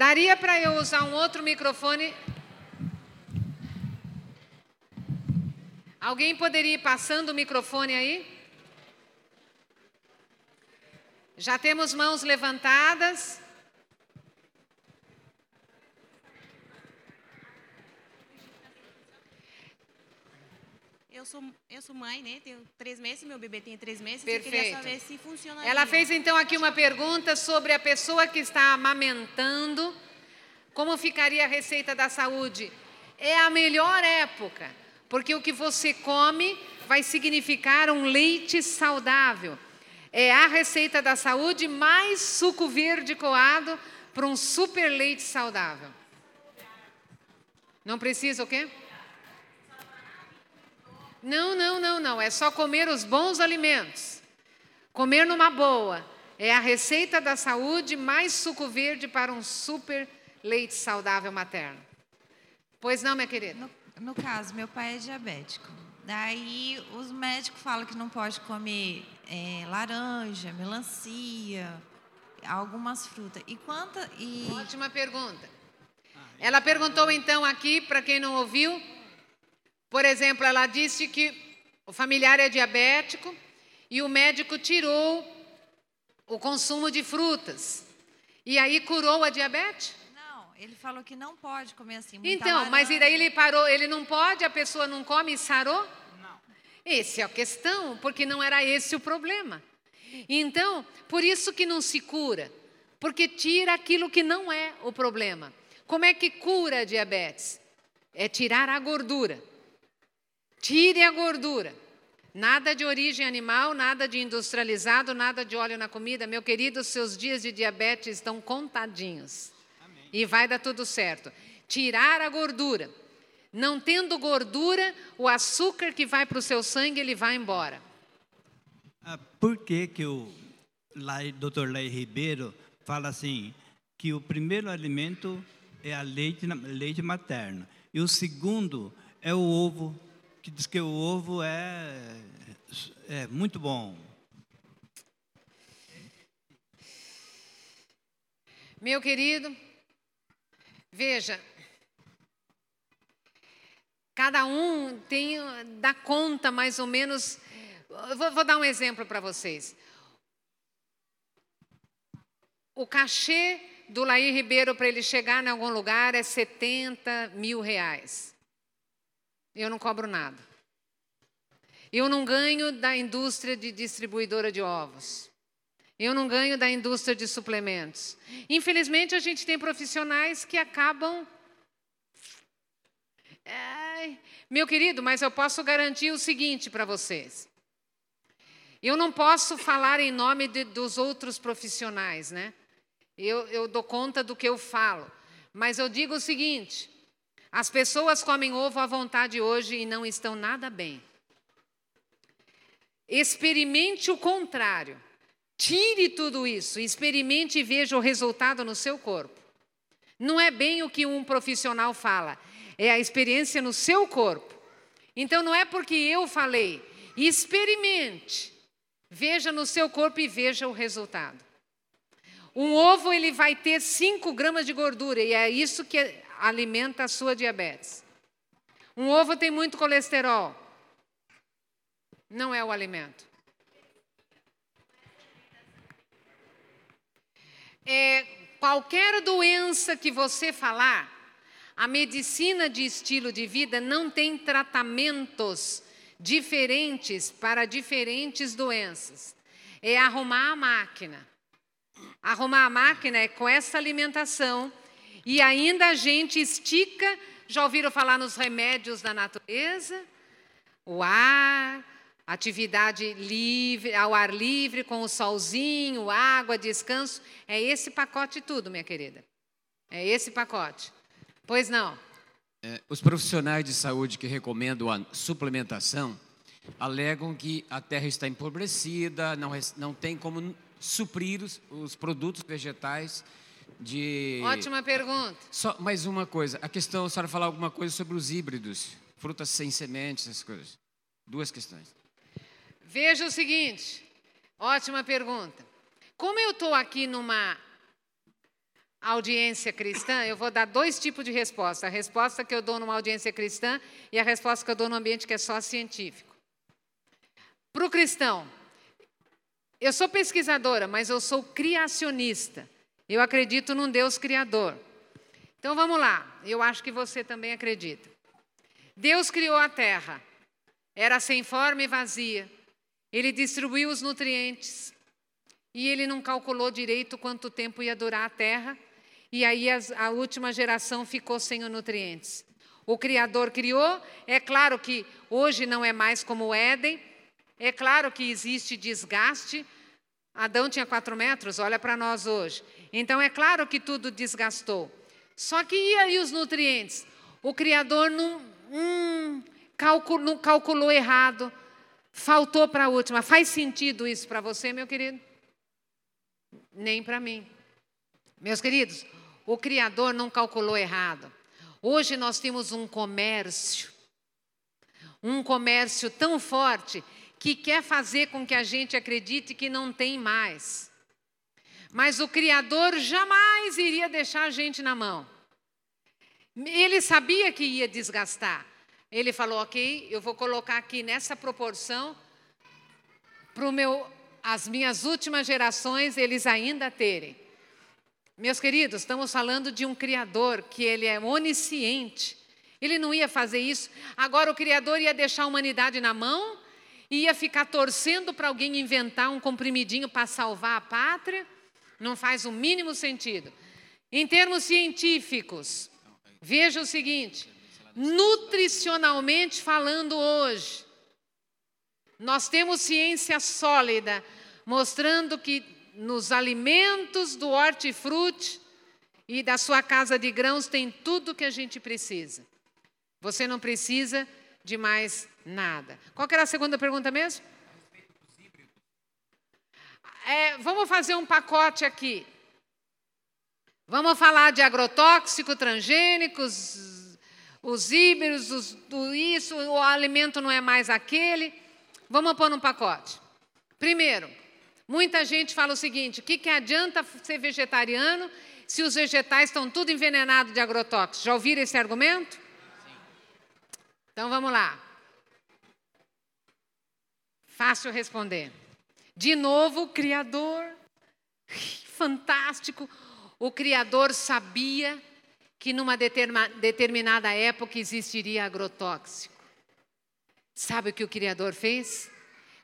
Daria para eu usar um outro microfone? Alguém poderia ir passando o microfone aí? Já temos mãos levantadas. Sou, eu sou mãe, né? Tenho três meses, meu bebê tem três meses. Perfeito. Eu queria saber se funciona. Ela fez então aqui uma pergunta sobre a pessoa que está amamentando. Como ficaria a receita da saúde? É a melhor época, porque o que você come vai significar um leite saudável. É a receita da saúde mais suco verde coado para um super leite saudável. Não precisa o quê? Não, não, não, não. É só comer os bons alimentos. Comer numa boa. É a receita da saúde mais suco verde para um super leite saudável materno. Pois não, minha querida? No, no caso, meu pai é diabético. Daí os médicos falam que não pode comer é, laranja, melancia, algumas frutas. E quanta e Ótima pergunta. Ela perguntou então aqui para quem não ouviu por exemplo, ela disse que o familiar é diabético e o médico tirou o consumo de frutas. E aí curou a diabetes? Não, ele falou que não pode comer assim. Então, laranja. mas e daí ele parou, ele não pode, a pessoa não come e sarou? Não. Essa é a questão, porque não era esse o problema. Então, por isso que não se cura, porque tira aquilo que não é o problema. Como é que cura a diabetes? É tirar a gordura. Tire a gordura. Nada de origem animal, nada de industrializado, nada de óleo na comida. Meu querido, seus dias de diabetes estão contadinhos. E vai dar tudo certo. Tirar a gordura. Não tendo gordura, o açúcar que vai para o seu sangue, ele vai embora. Ah, Por que, que o Dr. Lai Ribeiro fala assim, que o primeiro alimento é a leite, leite materno e o segundo é o ovo, que diz que o ovo é, é muito bom. Meu querido, veja, cada um tem dá conta mais ou menos. Vou, vou dar um exemplo para vocês. O cachê do Laí Ribeiro para ele chegar em algum lugar é 70 mil reais. Eu não cobro nada. Eu não ganho da indústria de distribuidora de ovos. Eu não ganho da indústria de suplementos. Infelizmente, a gente tem profissionais que acabam. Ai, meu querido, mas eu posso garantir o seguinte para vocês. Eu não posso falar em nome de- dos outros profissionais, né? Eu, eu dou conta do que eu falo. Mas eu digo o seguinte: as pessoas comem ovo à vontade hoje e não estão nada bem. Experimente o contrário. Tire tudo isso, experimente e veja o resultado no seu corpo. Não é bem o que um profissional fala, é a experiência no seu corpo. Então não é porque eu falei, experimente, veja no seu corpo e veja o resultado. Um ovo ele vai ter 5 gramas de gordura e é isso que alimenta a sua diabetes. Um ovo tem muito colesterol. Não é o alimento. É, qualquer doença que você falar, a medicina de estilo de vida não tem tratamentos diferentes para diferentes doenças. É arrumar a máquina. Arrumar a máquina é com essa alimentação e ainda a gente estica. Já ouviram falar nos remédios da natureza? O ar, atividade livre, ao ar livre, com o solzinho, água, descanso. É esse pacote tudo, minha querida. É esse pacote. Pois não. É, os profissionais de saúde que recomendam a suplementação alegam que a terra está empobrecida, não, não tem como suprir os, os produtos vegetais de. Ótima pergunta. Só mais uma coisa. A questão, a senhora falar alguma coisa sobre os híbridos, frutas sem sementes, essas coisas. Duas questões. Veja o seguinte, ótima pergunta. Como eu estou aqui numa audiência cristã, eu vou dar dois tipos de resposta: a resposta que eu dou numa audiência cristã e a resposta que eu dou num ambiente que é só científico. Para o cristão, eu sou pesquisadora, mas eu sou criacionista. Eu acredito num Deus criador. Então vamos lá, eu acho que você também acredita. Deus criou a terra, era sem forma e vazia. Ele distribuiu os nutrientes e ele não calculou direito quanto tempo ia durar a terra, e aí a última geração ficou sem os nutrientes. O Criador criou, é claro que hoje não é mais como o Éden, é claro que existe desgaste. Adão tinha quatro metros, olha para nós hoje. Então é claro que tudo desgastou. Só que e aí os nutrientes? O Criador não, hum, calculou, não calculou errado, faltou para a última. Faz sentido isso para você, meu querido? Nem para mim. Meus queridos, o Criador não calculou errado. Hoje nós temos um comércio, um comércio tão forte que quer fazer com que a gente acredite que não tem mais. Mas o Criador jamais iria deixar a gente na mão. Ele sabia que ia desgastar. Ele falou: Ok, eu vou colocar aqui nessa proporção para as minhas últimas gerações eles ainda terem. Meus queridos, estamos falando de um Criador que ele é onisciente. Ele não ia fazer isso. Agora o Criador ia deixar a humanidade na mão, ia ficar torcendo para alguém inventar um comprimidinho para salvar a pátria. Não faz o mínimo sentido. Em termos científicos, veja o seguinte: nutricionalmente falando hoje, nós temos ciência sólida mostrando que nos alimentos do hortifruti e da sua casa de grãos tem tudo que a gente precisa. Você não precisa de mais nada. Qual era a segunda pergunta mesmo? é, vamos fazer um pacote aqui. Vamos falar de agrotóxico, transgênicos, os híbridos, os, do isso, o alimento não é mais aquele. Vamos pôr num pacote. Primeiro, muita gente fala o seguinte: o que, que adianta ser vegetariano se os vegetais estão tudo envenenados de agrotóxicos? Já ouviram esse argumento? Então vamos lá. Fácil responder. De novo, o Criador, fantástico. O Criador sabia que numa determinada época existiria agrotóxico. Sabe o que o Criador fez?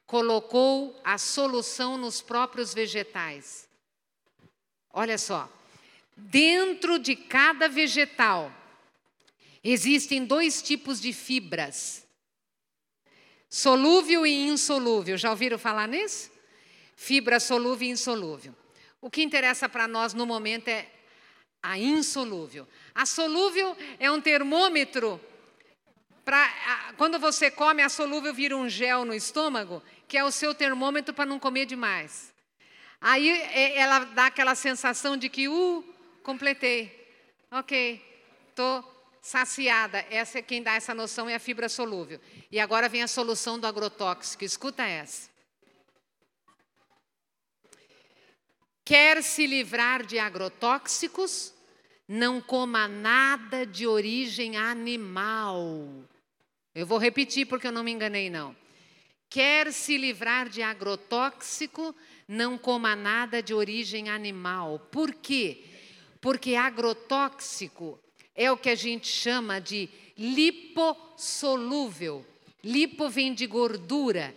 Colocou a solução nos próprios vegetais. Olha só, dentro de cada vegetal existem dois tipos de fibras: solúvel e insolúvel. Já ouviram falar nisso? fibra solúvel e insolúvel. O que interessa para nós no momento é a insolúvel. A solúvel é um termômetro para quando você come, a solúvel vira um gel no estômago, que é o seu termômetro para não comer demais. Aí é, ela dá aquela sensação de que, uh, completei. Ok, estou saciada. Essa é quem dá essa noção é a fibra solúvel. E agora vem a solução do agrotóxico. Escuta essa. Quer se livrar de agrotóxicos? Não coma nada de origem animal. Eu vou repetir porque eu não me enganei, não. Quer se livrar de agrotóxico? Não coma nada de origem animal. Por quê? Porque agrotóxico é o que a gente chama de lipossolúvel. Lipo vem de gordura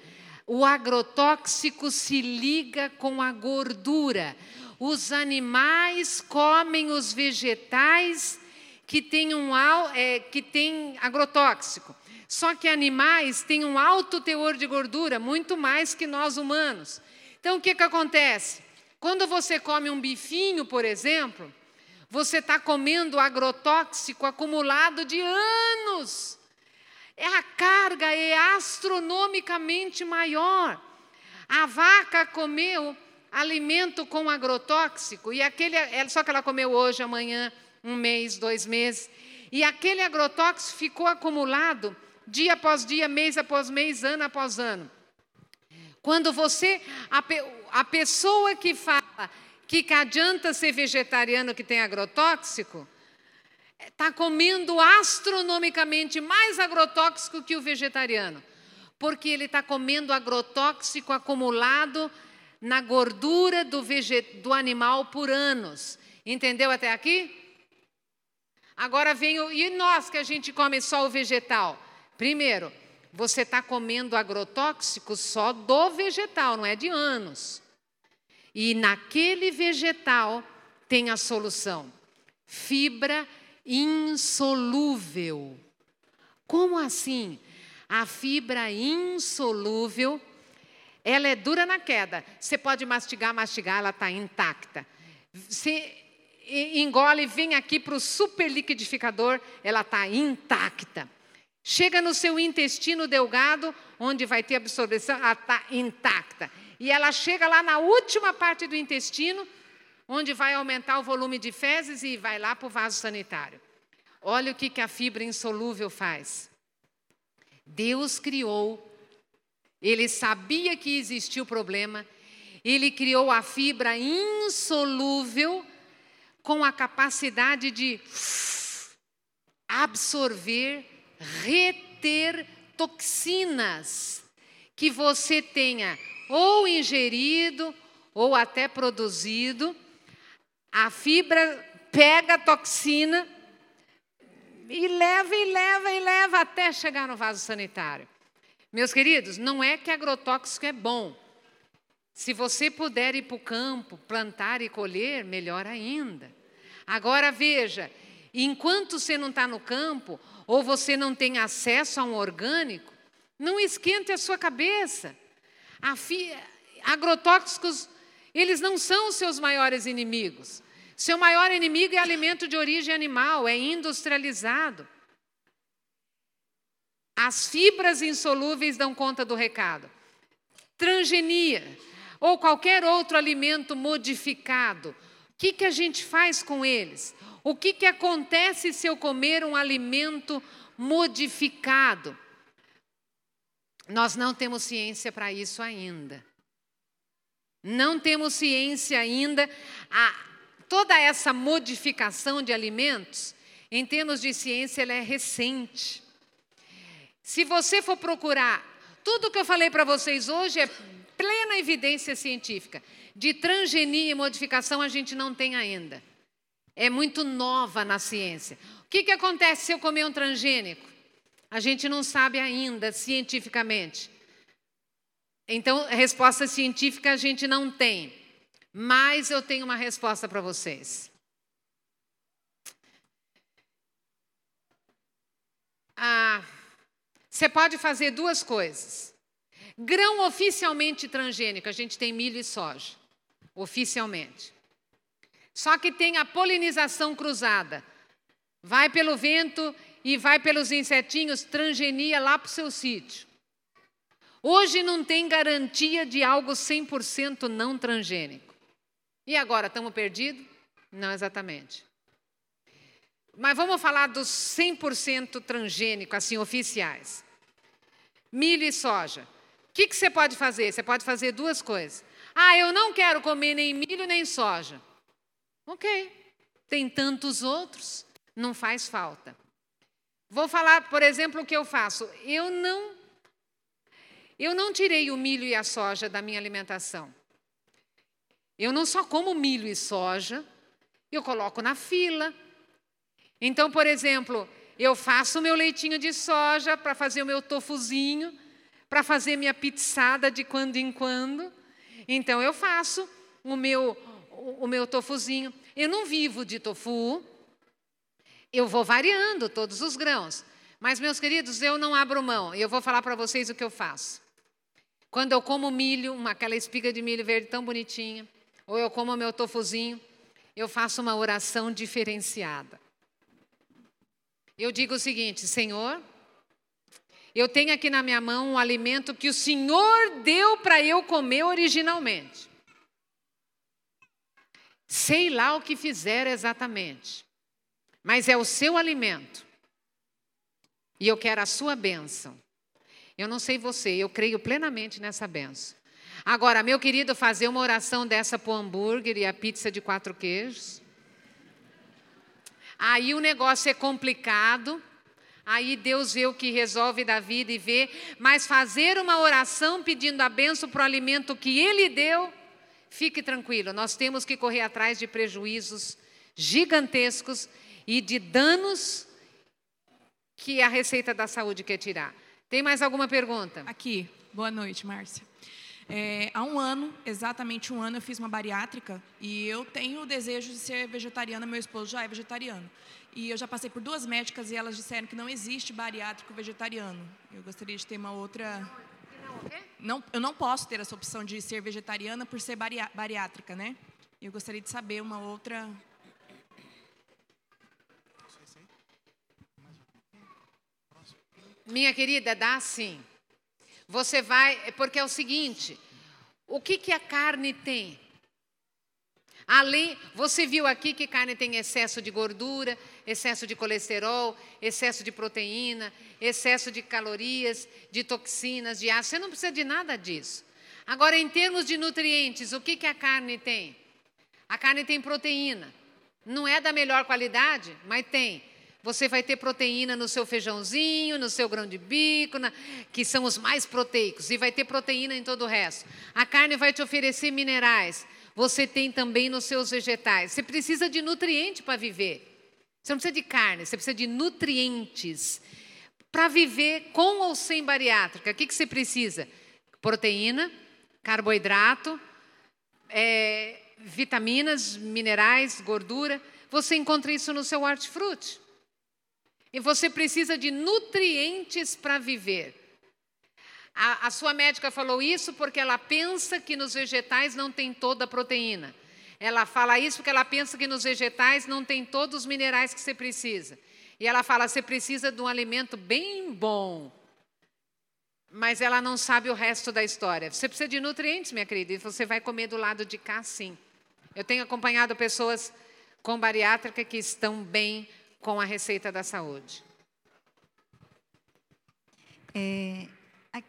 o agrotóxico se liga com a gordura. Os animais comem os vegetais que têm um é, que agrotóxico. Só que animais têm um alto teor de gordura, muito mais que nós humanos. Então o que, que acontece? Quando você come um bifinho, por exemplo, você está comendo agrotóxico acumulado de anos é a carga é astronomicamente maior. A vaca comeu alimento com agrotóxico e aquele é, só que ela comeu hoje, amanhã, um mês, dois meses, e aquele agrotóxico ficou acumulado dia após dia, mês após mês, ano após ano. Quando você a, a pessoa que fala que, que adianta ser vegetariano que tem agrotóxico? Está comendo astronomicamente mais agrotóxico que o vegetariano, porque ele está comendo agrotóxico acumulado na gordura do, do animal por anos. Entendeu até aqui? Agora vem o. E nós que a gente come só o vegetal? Primeiro, você está comendo agrotóxico só do vegetal, não é de anos. E naquele vegetal tem a solução: fibra insolúvel. Como assim? A fibra insolúvel, ela é dura na queda. Você pode mastigar, mastigar, ela está intacta. Você engole, vem aqui para o superliquidificador, ela está intacta. Chega no seu intestino delgado, onde vai ter absorção, ela está intacta. E ela chega lá na última parte do intestino, onde vai aumentar o volume de fezes e vai lá para o vaso sanitário. Olha o que, que a fibra insolúvel faz. Deus criou, ele sabia que existia o problema, ele criou a fibra insolúvel com a capacidade de absorver, reter toxinas que você tenha ou ingerido ou até produzido. A fibra pega a toxina e leva e leva e leva até chegar no vaso sanitário. Meus queridos, não é que agrotóxico é bom. Se você puder ir para o campo, plantar e colher, melhor ainda. Agora veja, enquanto você não está no campo, ou você não tem acesso a um orgânico, não esquente a sua cabeça. Agrotóxicos, eles não são os seus maiores inimigos. Seu maior inimigo é alimento de origem animal, é industrializado. As fibras insolúveis dão conta do recado. Transgenia ou qualquer outro alimento modificado, o que, que a gente faz com eles? O que, que acontece se eu comer um alimento modificado? Nós não temos ciência para isso ainda. Não temos ciência ainda. A, toda essa modificação de alimentos, em termos de ciência, ela é recente. Se você for procurar, tudo que eu falei para vocês hoje é plena evidência científica. De transgenia e modificação a gente não tem ainda é muito nova na ciência. O que, que acontece se eu comer um transgênico? A gente não sabe ainda cientificamente. Então, resposta científica a gente não tem. Mas eu tenho uma resposta para vocês. Ah, você pode fazer duas coisas. Grão oficialmente transgênico, a gente tem milho e soja. Oficialmente. Só que tem a polinização cruzada. Vai pelo vento e vai pelos insetinhos, transgenia lá para o seu sítio. Hoje não tem garantia de algo 100% não transgênico. E agora, estamos perdidos? Não exatamente. Mas vamos falar dos 100% transgênico, assim, oficiais. Milho e soja. O que, que você pode fazer? Você pode fazer duas coisas. Ah, eu não quero comer nem milho nem soja. Ok, tem tantos outros, não faz falta. Vou falar, por exemplo, o que eu faço. Eu não eu não tirei o milho e a soja da minha alimentação. Eu não só como milho e soja, eu coloco na fila. Então, por exemplo, eu faço o meu leitinho de soja para fazer o meu tofuzinho, para fazer minha pizzada de quando em quando. Então, eu faço o meu o, meu tofuzinho. Eu não vivo de tofu, eu vou variando todos os grãos. Mas, meus queridos, eu não abro mão. E eu vou falar para vocês o que eu faço. Quando eu como milho, uma, aquela espiga de milho verde tão bonitinha, ou eu como meu tofuzinho, eu faço uma oração diferenciada. Eu digo o seguinte: Senhor, eu tenho aqui na minha mão um alimento que o Senhor deu para eu comer originalmente. Sei lá o que fizeram exatamente, mas é o seu alimento. E eu quero a sua bênção. Eu não sei você, eu creio plenamente nessa bênção. Agora, meu querido, fazer uma oração dessa para o hambúrguer e a pizza de quatro queijos. Aí o negócio é complicado. Aí Deus vê o que resolve da vida e vê. Mas fazer uma oração pedindo a benção para o alimento que Ele deu, fique tranquilo. Nós temos que correr atrás de prejuízos gigantescos e de danos que a Receita da Saúde quer tirar. Tem mais alguma pergunta? Aqui. Boa noite, Márcia. É, há um ano, exatamente um ano, eu fiz uma bariátrica e eu tenho o desejo de ser vegetariana, meu esposo já é vegetariano. E eu já passei por duas médicas e elas disseram que não existe bariátrico vegetariano. Eu gostaria de ter uma outra. Não, eu não posso ter essa opção de ser vegetariana por ser bariátrica, né? Eu gostaria de saber uma outra. Minha querida, dá sim. Você vai, porque é o seguinte, o que, que a carne tem? Além, você viu aqui que carne tem excesso de gordura, excesso de colesterol, excesso de proteína, excesso de calorias, de toxinas, de ácido. Você não precisa de nada disso. Agora, em termos de nutrientes, o que, que a carne tem? A carne tem proteína. Não é da melhor qualidade, mas tem. Você vai ter proteína no seu feijãozinho, no seu grão de bico, na, que são os mais proteicos, e vai ter proteína em todo o resto. A carne vai te oferecer minerais. Você tem também nos seus vegetais. Você precisa de nutriente para viver. Você não precisa de carne, você precisa de nutrientes. Para viver com ou sem bariátrica, o que, que você precisa? Proteína, carboidrato, é, vitaminas, minerais, gordura. Você encontra isso no seu hortifruti. E você precisa de nutrientes para viver. A, a, sua médica falou isso porque ela pensa que nos vegetais não tem toda a proteína. Ela fala isso porque ela pensa que nos vegetais não tem todos os minerais que você precisa. E ela fala: você precisa de um alimento bem bom. Mas ela não sabe o resto da história. Você precisa de nutrientes, minha querida, e você vai comer do lado de cá, sim. Eu tenho acompanhado pessoas com bariátrica que estão bem com a receita da saúde. É, a,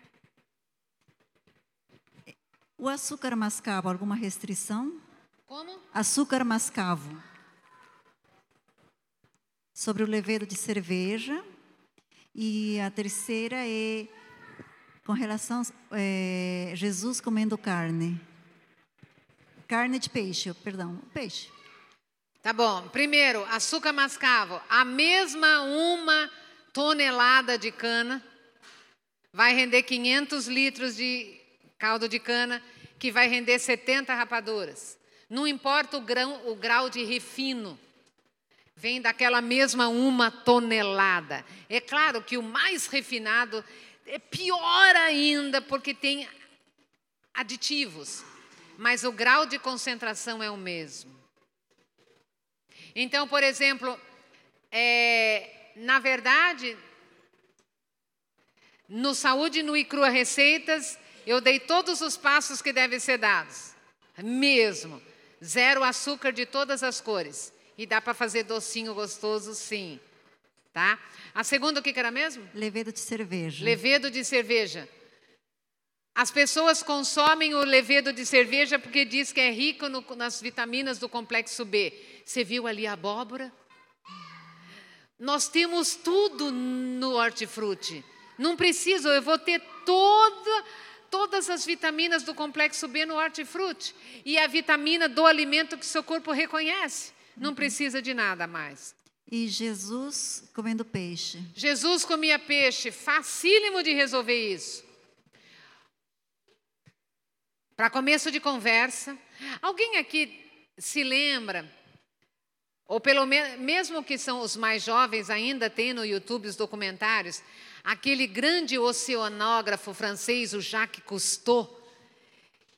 o açúcar mascavo, alguma restrição? Como? Açúcar mascavo. Sobre o levedo de cerveja. E a terceira é com relação é, Jesus comendo carne. Carne de peixe, perdão, peixe. Tá bom. Primeiro, açúcar mascavo. A mesma uma tonelada de cana vai render 500 litros de caldo de cana, que vai render 70 rapaduras. Não importa o, grão, o grau de refino, vem daquela mesma uma tonelada. É claro que o mais refinado é pior ainda, porque tem aditivos, mas o grau de concentração é o mesmo. Então, por exemplo, é, na verdade, no Saúde no e Crua Receitas, eu dei todos os passos que devem ser dados. Mesmo. Zero açúcar de todas as cores. E dá para fazer docinho gostoso, sim. Tá? A segunda, o que, que era mesmo? Levedo de cerveja. Levedo de cerveja. As pessoas consomem o levedo de cerveja porque diz que é rico no, nas vitaminas do complexo B. Você viu ali a abóbora? Nós temos tudo no hortifruti. Não preciso, eu vou ter toda, todas as vitaminas do complexo B no hortifruti. E a vitamina do alimento que seu corpo reconhece. Não precisa de nada mais. E Jesus comendo peixe. Jesus comia peixe, facílimo de resolver isso. Para começo de conversa, alguém aqui se lembra ou pelo menos, mesmo que são os mais jovens, ainda tem no YouTube os documentários, aquele grande oceanógrafo francês, o Jacques Cousteau,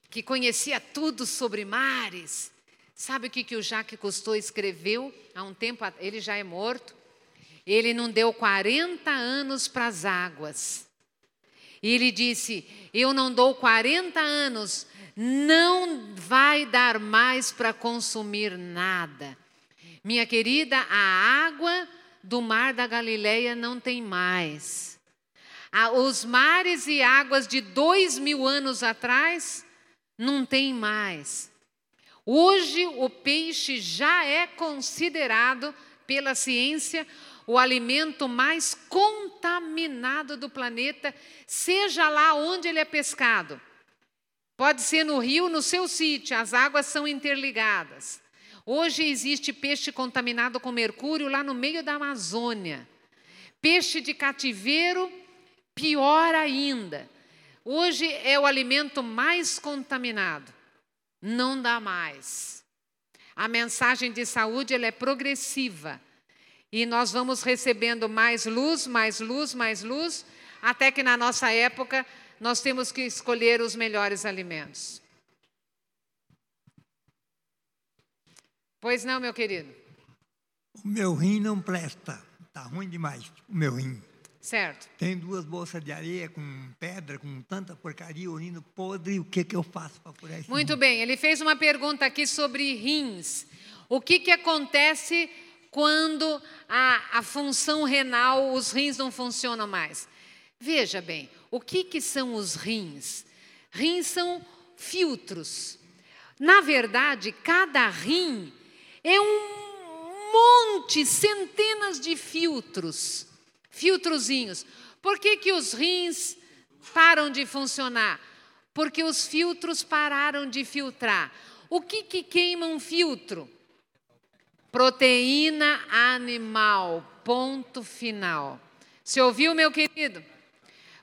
que conhecia tudo sobre mares. Sabe o que, que o Jacques Cousteau escreveu há um tempo? Ele já é morto. Ele não deu 40 anos para as águas. E ele disse: Eu não dou 40 anos, não vai dar mais para consumir nada. Minha querida, a água do mar da Galileia não tem mais. Os mares e águas de dois mil anos atrás Não tem mais. Hoje, o peixe já é considerado pela ciência o alimento mais contaminado do planeta, seja lá onde ele é pescado. Pode ser no rio, no seu sítio, as águas são interligadas. Hoje existe peixe contaminado com mercúrio lá no meio da Amazônia. Peixe de cativeiro, pior ainda. Hoje é o alimento mais contaminado. Não dá mais. A mensagem de saúde ela é progressiva. E nós vamos recebendo mais luz, mais luz, mais luz, até que na nossa época nós temos que escolher os melhores alimentos. Pois não, meu querido? O meu rim não presta. Está ruim demais, o meu rim. Certo. Tem duas bolsas de areia com pedra, com tanta porcaria, urino podre. O que, que eu faço para curar isso? Muito bem, ele fez uma pergunta aqui sobre rins. O que, que acontece quando a, a função renal, os rins não funcionam mais? Veja bem, o que, que são os rins? Rins são filtros. Na verdade, cada rim é um monte, centenas de filtros, filtrozinhos. Por que, que os rins param de funcionar? Porque os filtros pararam de filtrar. O que, que queima um filtro? Proteína animal, ponto final. Você ouviu, meu querido?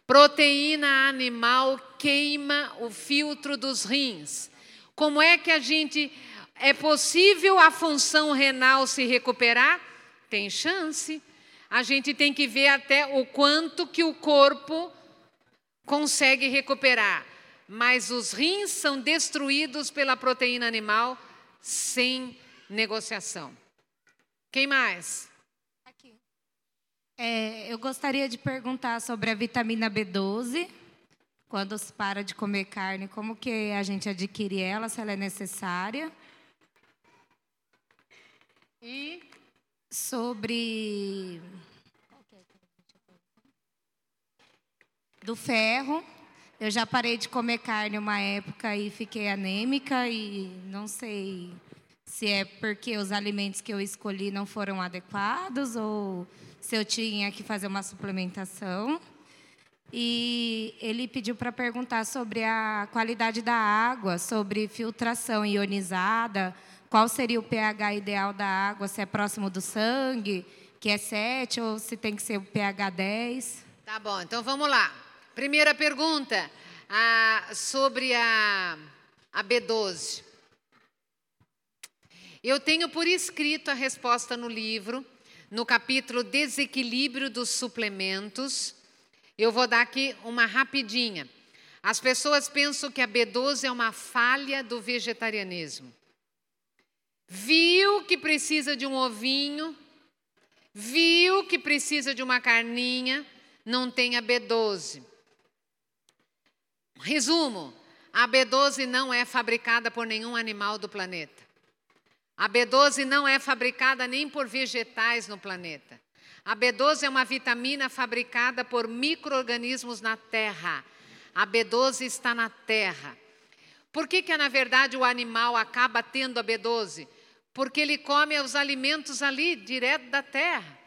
Proteína animal queima o filtro dos rins. Como é que a gente é possível a função renal se recuperar? Tem chance. A gente tem que ver até o quanto que o corpo consegue recuperar. Mas os rins são destruídos pela proteína animal sem negociação. Quem mais? É, eu gostaria de perguntar sobre a vitamina B12. Quando se para de comer carne, como que a gente adquire ela, se ela é necessária? E sobre do ferro. Eu já parei de comer carne uma época e fiquei anêmica e não sei se é porque os alimentos que eu escolhi não foram adequados ou se eu tinha que fazer uma suplementação. E ele pediu para perguntar sobre a qualidade da água, sobre filtração ionizada, qual seria o pH ideal da água, se é próximo do sangue, que é 7, ou se tem que ser o pH 10. Tá bom, então vamos lá. Primeira pergunta ah, sobre a, a B12. Eu tenho por escrito a resposta no livro, no capítulo Desequilíbrio dos Suplementos. Eu vou dar aqui uma rapidinha. As pessoas pensam que a B12 é uma falha do vegetarianismo viu que precisa de um ovinho, viu que precisa de uma carninha, não tem a B12. Resumo: a B12 não é fabricada por nenhum animal do planeta. A B12 não é fabricada nem por vegetais no planeta. A B12 é uma vitamina fabricada por micro-organismos na terra. A B12 está na terra. Por que, que, na verdade, o animal acaba tendo a B12? porque ele come os alimentos ali, direto da terra.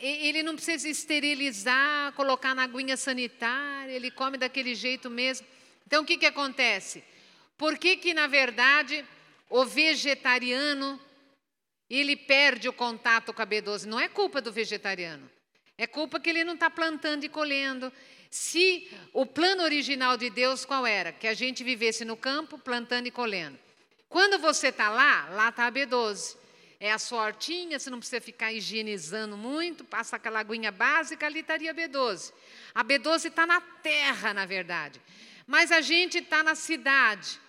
Ele não precisa esterilizar, colocar na aguinha sanitária, ele come daquele jeito mesmo. Então, o que, que acontece? Por que, que, na verdade, o vegetariano ele perde o contato com a B12? Não é culpa do vegetariano, é culpa que ele não está plantando e colhendo. Se o plano original de Deus qual era? Que a gente vivesse no campo, plantando e colhendo. Quando você está lá, lá está a B12. É a sua hortinha, você não precisa ficar higienizando muito, passa aquela aguinha básica, ali estaria a B12. A B12 está na terra, na verdade. Mas a gente está na cidade.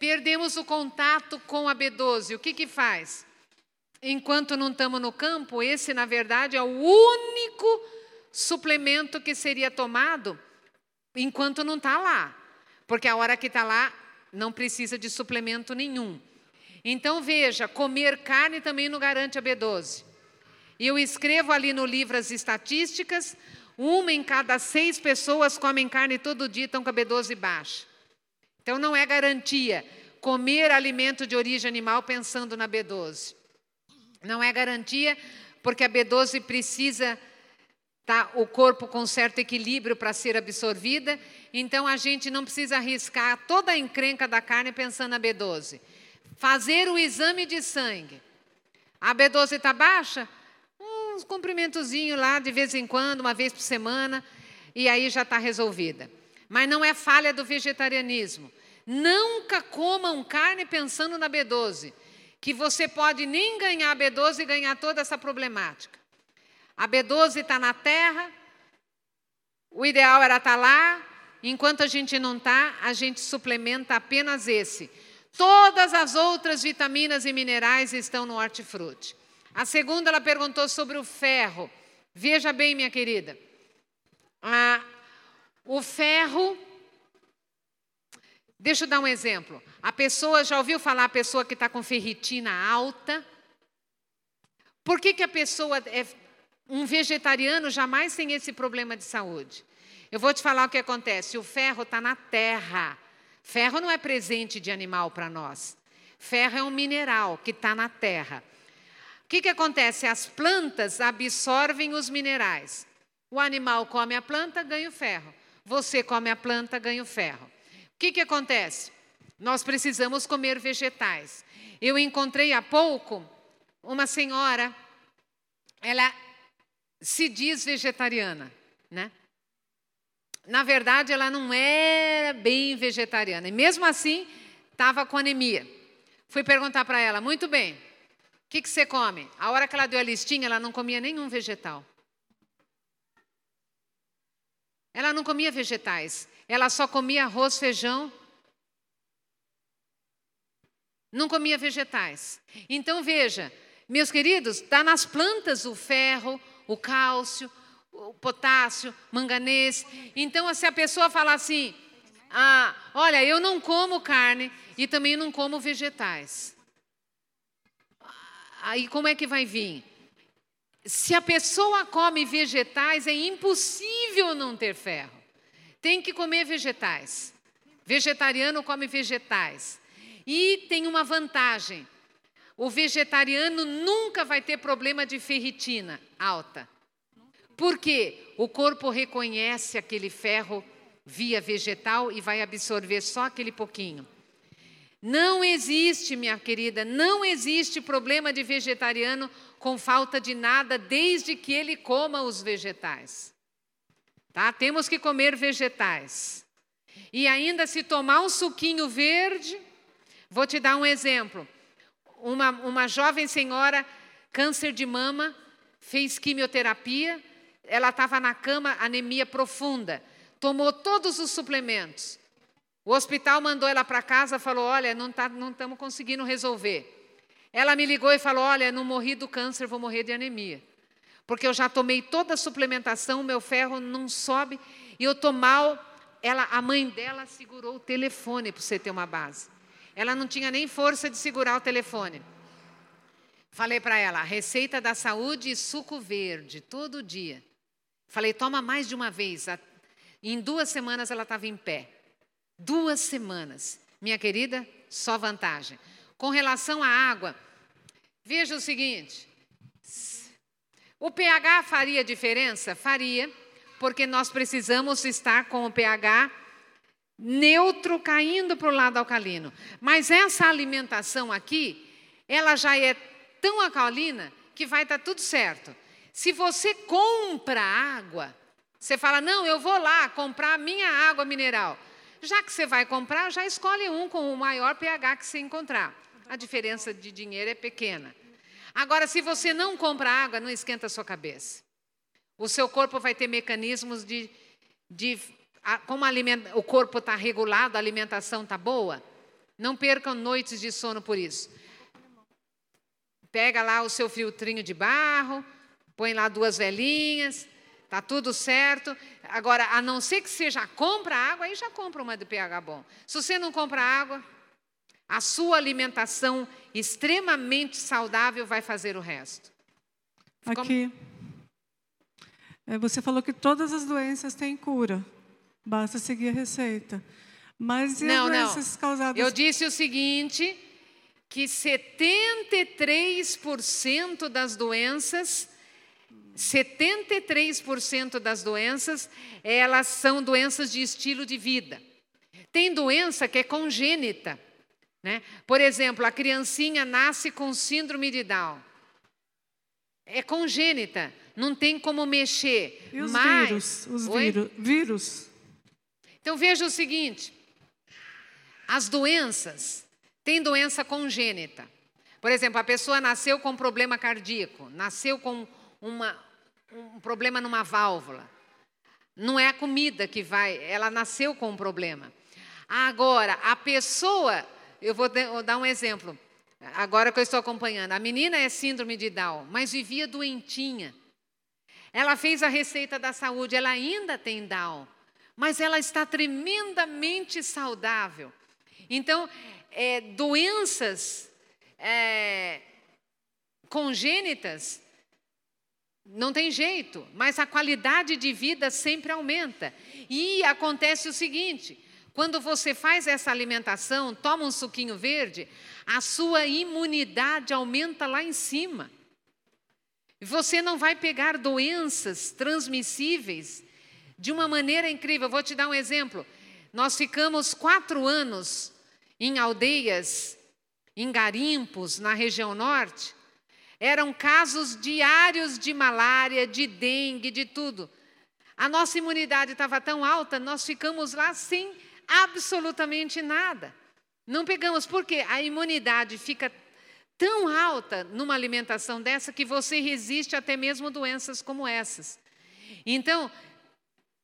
Perdemos o contato com a B12. O que, que faz? Enquanto não estamos no campo, esse, na verdade, é o único suplemento que seria tomado enquanto não está lá. Porque a hora que está lá, não precisa de suplemento nenhum. Então veja, comer carne também não garante a B12. E eu escrevo ali no livro as estatísticas, uma em cada seis pessoas comem carne todo dia estão com a B12 baixa. Então não é garantia comer alimento de origem animal pensando na B12. Não é garantia porque a B12 precisa tá o corpo com certo equilíbrio para ser absorvida, então a gente não precisa arriscar toda a encrenca da carne pensando na B12. Fazer o exame de sangue. A B12 está baixa? Uns cumprimentozinho lá de vez em quando, uma vez por semana, e aí já está resolvida. Mas não é falha do vegetarianismo. Nunca comam carne pensando na B12, que você pode nem ganhar a B12 e ganhar toda essa problemática. A B12 está na terra, o ideal era estar tá lá, enquanto a gente não está, a gente suplementa apenas esse. Todas as outras vitaminas e minerais estão no hortifruti. A segunda, ela perguntou sobre o ferro. Veja bem, minha querida. Ah, o ferro. Deixa eu dar um exemplo. A pessoa, já ouviu falar a pessoa que está com ferritina alta? Por que, que a pessoa é. Um vegetariano jamais tem esse problema de saúde. Eu vou te falar o que acontece. O ferro está na terra. Ferro não é presente de animal para nós. Ferro é um mineral que está na terra. O que, que acontece? As plantas absorvem os minerais. O animal come a planta, ganha o ferro. Você come a planta, ganha o ferro. Que, que acontece? Nós precisamos comer vegetais. Eu encontrei há pouco uma senhora, ela se diz vegetariana, né? Na verdade, ela não era bem vegetariana. E mesmo assim, estava com anemia. Fui perguntar para ela, muito bem, o que, que você come? A hora que ela deu a listinha, ela não comia nenhum vegetal. Ela não comia vegetais. Ela só comia arroz, feijão. Não comia vegetais. Então veja, meus queridos, está nas plantas o ferro, o cálcio, o potássio, manganês. Então, se a pessoa falar assim, ah, olha, eu não como carne e também não como vegetais. Aí como é que vai vir? Se a pessoa come vegetais, é impossível não ter ferro. Tem que comer vegetais. Vegetariano come vegetais. E tem uma vantagem: o vegetariano nunca vai ter problema de ferritina alta. Porque o corpo reconhece aquele ferro via vegetal e vai absorver só aquele pouquinho. Não existe, minha querida, não existe problema de vegetariano com falta de nada desde que ele coma os vegetais. Tá? Temos que comer vegetais. E ainda se tomar um suquinho verde, vou te dar um exemplo. Uma, uma jovem senhora, câncer de mama, fez quimioterapia, ela estava na cama, anemia profunda, tomou todos os suplementos. O hospital mandou ela para casa, falou: Olha, não tá, estamos conseguindo resolver. Ela me ligou e falou: Olha, não morri do câncer, vou morrer de anemia. Porque eu já tomei toda a suplementação, meu ferro não sobe e eu estou mal. Ela, a mãe dela segurou o telefone para você ter uma base. Ela não tinha nem força de segurar o telefone. Falei para ela: receita da saúde e suco verde, todo dia. Falei, toma mais de uma vez. Em duas semanas ela estava em pé. Duas semanas. Minha querida, só vantagem. Com relação à água, veja o seguinte: o pH faria diferença? Faria, porque nós precisamos estar com o pH neutro caindo para o lado alcalino. Mas essa alimentação aqui, ela já é tão alcalina que vai estar tudo certo. Se você compra água, você fala: não, eu vou lá comprar a minha água mineral. Já que você vai comprar, já escolhe um com o maior pH que você encontrar. A diferença de dinheiro é pequena. Agora, se você não compra água, não esquenta a sua cabeça. O seu corpo vai ter mecanismos de. de como alimenta, o corpo está regulado, a alimentação está boa, não percam noites de sono por isso. Pega lá o seu filtrinho de barro, põe lá duas velhinhas, tá tudo certo. Agora, a não ser que você já compra água, aí já compra uma de pH bom. Se você não compra água, a sua alimentação extremamente saudável vai fazer o resto. Ficou... Aqui. É, você falou que todas as doenças têm cura. Basta seguir a receita. Mas e Não, as não. doenças causadas Eu disse o seguinte, que 73% das doenças, 73% das doenças, elas são doenças de estilo de vida. Tem doença que é congênita, né? Por exemplo, a criancinha nasce com síndrome de Down. É congênita, não tem como mexer. E os mas... vírus? Os Oi? víru- vírus? Então veja o seguinte: as doenças, tem doença congênita. Por exemplo, a pessoa nasceu com problema cardíaco, nasceu com uma, um problema numa válvula. Não é a comida que vai, ela nasceu com um problema. Agora, a pessoa, eu vou, de- vou dar um exemplo, agora que eu estou acompanhando. A menina é síndrome de Down, mas vivia doentinha. Ela fez a receita da saúde, ela ainda tem Down, mas ela está tremendamente saudável. Então, é, doenças é, congênitas não tem jeito, mas a qualidade de vida sempre aumenta. E acontece o seguinte: quando você faz essa alimentação, toma um suquinho verde, a sua imunidade aumenta lá em cima. Você não vai pegar doenças transmissíveis de uma maneira incrível. Vou te dar um exemplo. Nós ficamos quatro anos em aldeias, em garimpos, na região norte. Eram casos diários de malária, de dengue, de tudo. A nossa imunidade estava tão alta, nós ficamos lá sem absolutamente nada. Não pegamos, porque a imunidade fica tão alta numa alimentação dessa que você resiste até mesmo doenças como essas. Então,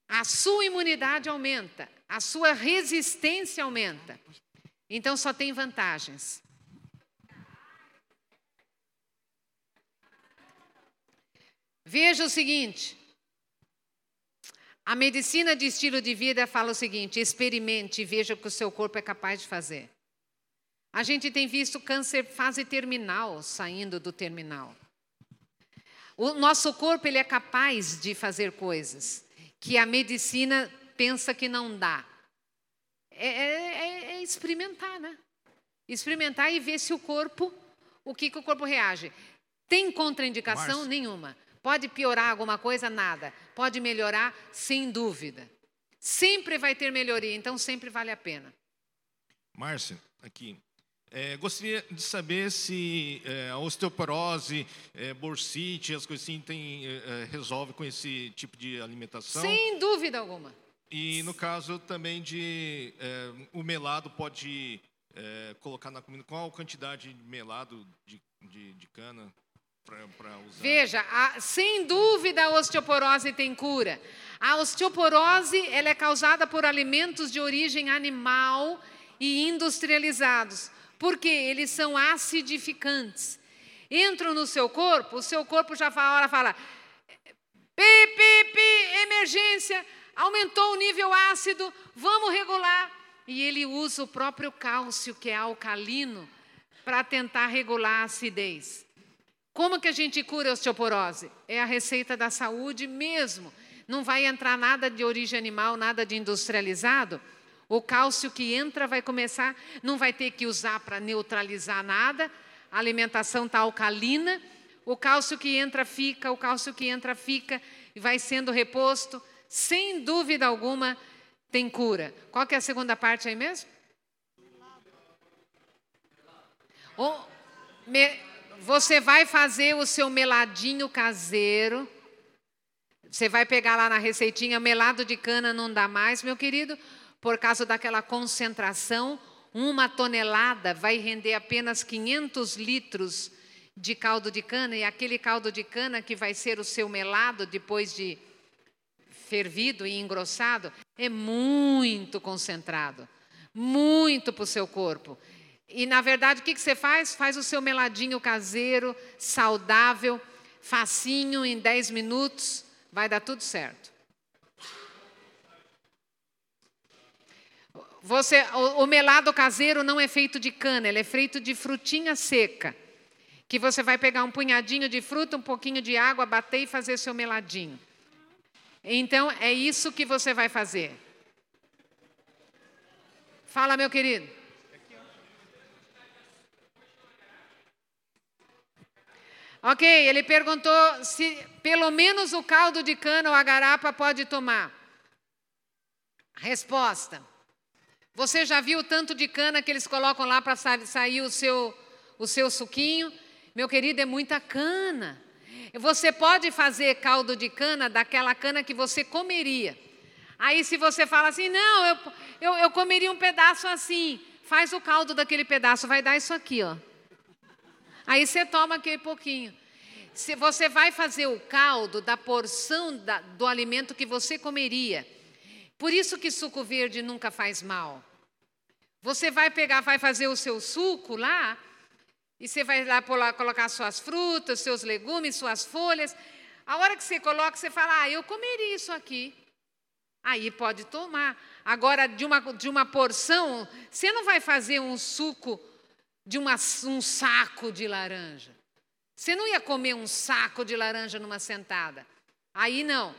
a sua imunidade aumenta, a sua resistência aumenta. Então, só tem vantagens. Veja o seguinte: a medicina de estilo de vida fala o seguinte: experimente e veja o que o seu corpo é capaz de fazer. A gente tem visto câncer fase terminal saindo do terminal. O nosso corpo ele é capaz de fazer coisas que a medicina pensa que não dá. É, é- é experimentar, né? Experimentar e ver se o corpo, o que, que o corpo reage. Tem contraindicação Márcia. nenhuma. Pode piorar alguma coisa? Nada. Pode melhorar? Sem dúvida. Sempre vai ter melhoria, então sempre vale a pena. Márcia, aqui. É, gostaria de saber se é, a osteoporose, é, bursite, as coisas assim, tem, é, é, resolve com esse tipo de alimentação. Sem dúvida alguma. E no caso também de é, o melado pode colocar na comida. Qual a quantidade de melado de, de, de cana para usar? Veja, a- sem dúvida a osteoporose tem cura. A osteoporose ela é causada por alimentos de origem animal e industrializados, porque eles são acidificantes. Entram no seu corpo, o seu corpo já fala, hora fala, pi, pi, pi, emergência, aumentou o nível ácido, vamos regular. E ele usa o próprio cálcio, que é alcalino, para tentar regular a acidez. Como que a gente cura a osteoporose? É a receita da saúde mesmo. Não vai entrar nada de origem animal, nada de industrializado. O cálcio que entra vai começar, não vai ter que usar para neutralizar nada. A alimentação está alcalina. O cálcio que entra fica, o cálcio que entra fica e vai sendo reposto. Sem dúvida alguma, tem cura. Qual que é a segunda parte aí mesmo? O- me- você vai fazer o seu meladinho caseiro. Você vai pegar lá na receitinha, melado de cana não dá mais, meu querido, por causa daquela concentração. Uma tonelada vai render apenas 500 litros de caldo de cana, e aquele caldo de cana que vai ser o seu melado depois de fervido e engrossado, é muito concentrado, muito para o seu corpo. E, na verdade, o que, você faz? Faz o seu meladinho caseiro, saudável, facinho, em 10 minutos, vai dar tudo certo. Você, o, o melado caseiro não é feito de cana, ele é feito de frutinha seca. Que você vai pegar um punhadinho de fruta, um pouquinho de água, bater e fazer seu meladinho. Então, é isso que você vai fazer. Fala, meu querido. Ok, ele perguntou se pelo menos o caldo de cana ou a garapa pode tomar. Resposta. Você já viu o tanto de cana que eles colocam lá para sair o seu, o seu suquinho? Meu querido, é muita cana. Você pode fazer caldo de cana daquela cana que você comeria. Aí, se você fala assim, não, eu, eu, eu comeria um pedaço assim, faz o caldo daquele pedaço, vai dar isso aqui, ó. Aí você toma aquele pouquinho. Se você vai fazer o caldo da porção da, do alimento que você comeria. Por isso que suco verde nunca faz mal. Você vai pegar, vai fazer o seu suco lá, e você vai lá colocar suas frutas, seus legumes, suas folhas. A hora que você coloca, você fala, ah, eu comeria isso aqui. Aí pode tomar. Agora, de uma, de uma porção, você não vai fazer um suco de uma, um saco de laranja. Você não ia comer um saco de laranja numa sentada. Aí não.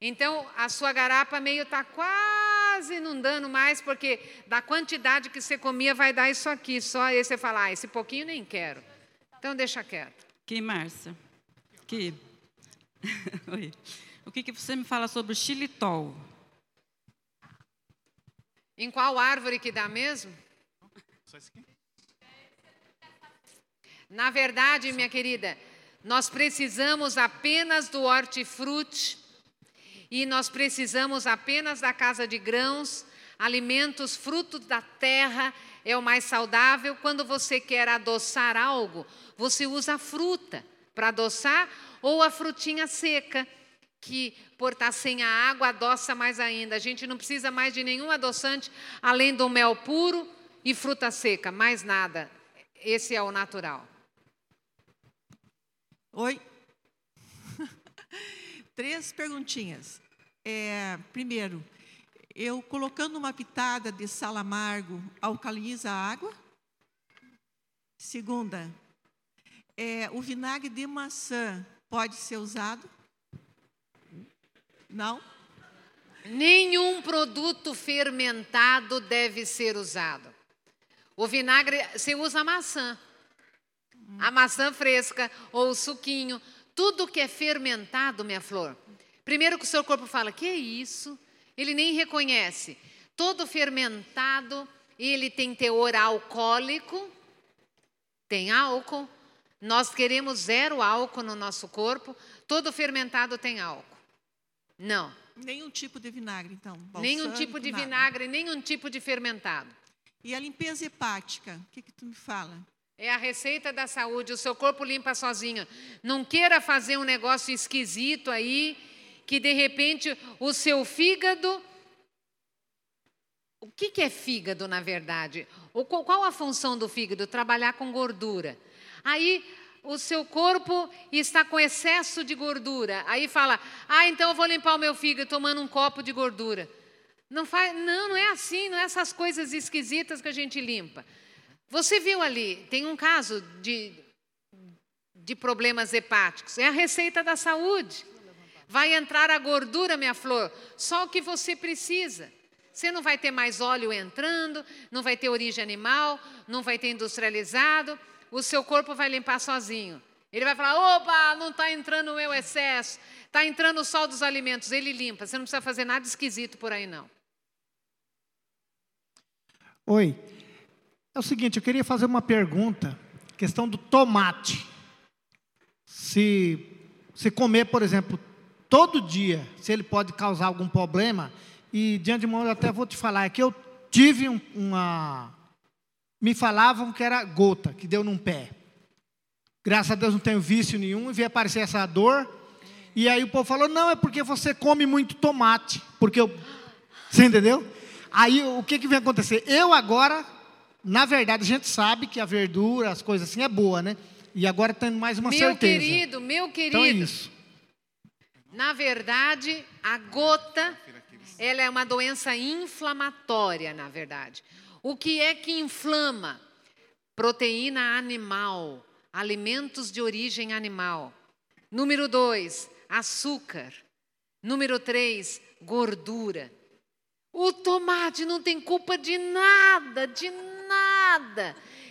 Então, a sua garapa meio está quase não dando mais, porque da quantidade que você comia vai dar isso aqui. Só aí você fala, ah, esse pouquinho nem quero. Então, deixa quieto. Que, Márcia? Que? Oi. O que, que você me fala sobre o xilitol? Em qual árvore que dá mesmo? Na verdade, minha querida, nós precisamos apenas do hortifruti e nós precisamos apenas da casa de grãos, alimentos, frutos da terra é o mais saudável. Quando você quer adoçar algo, você usa a fruta para adoçar ou a frutinha seca que por estar sem a água adoça mais ainda. A gente não precisa mais de nenhum adoçante além do mel puro e fruta seca, mais nada. Esse é o natural. Oi. Três perguntinhas. É, primeiro, eu colocando uma pitada de sal amargo alcaliniza a água? Segunda, é, o vinagre de maçã pode ser usado? Não? Nenhum produto fermentado deve ser usado. O vinagre, você usa maçã. A maçã fresca ou o suquinho, tudo que é fermentado, minha flor. Primeiro que o seu corpo fala, que é isso? Ele nem reconhece. Todo fermentado, ele tem teor alcoólico, tem álcool. Nós queremos zero álcool no nosso corpo. Todo fermentado tem álcool. Não. Nenhum tipo de vinagre, então? Nenhum tipo de nada. vinagre, nenhum tipo de fermentado. E a limpeza hepática, o que, que tu me fala? É a receita da saúde, o seu corpo limpa sozinho. Não queira fazer um negócio esquisito aí, que de repente o seu fígado. O que, que é fígado, na verdade? Qual a função do fígado? Trabalhar com gordura. Aí o seu corpo está com excesso de gordura. Aí fala: "Ah, então eu vou limpar o meu fígado tomando um copo de gordura". Não faz, não, não é assim, não é essas coisas esquisitas que a gente limpa. Você viu ali, tem um caso de de problemas hepáticos. É a receita da saúde. Vai entrar a gordura, minha flor, só o que você precisa. Você não vai ter mais óleo entrando, não vai ter origem animal, não vai ter industrializado o seu corpo vai limpar sozinho. Ele vai falar: opa, não está entrando o meu excesso, está entrando o sol dos alimentos. Ele limpa, você não precisa fazer nada esquisito por aí, não. Oi. É o seguinte, eu queria fazer uma pergunta, questão do tomate. Se se comer, por exemplo, todo dia, se ele pode causar algum problema, e de antemão eu até vou te falar, é que eu tive uma, me falavam que era gota, que deu num pé. Graças a Deus não tenho vício nenhum, e veio aparecer essa dor. E aí o povo falou: não, é porque você come muito tomate. Porque eu. Você entendeu? Aí o que, que vem acontecer? Eu agora, na verdade, a gente sabe que a verdura, as coisas assim, é boa, né? E agora tendo mais uma meu certeza. Meu querido, meu querido. Então é isso. Na verdade, a gota, ela é uma doença inflamatória, na verdade. O que é que inflama? Proteína animal, alimentos de origem animal. Número dois, açúcar. Número três, gordura. O tomate não tem culpa de nada, de nada.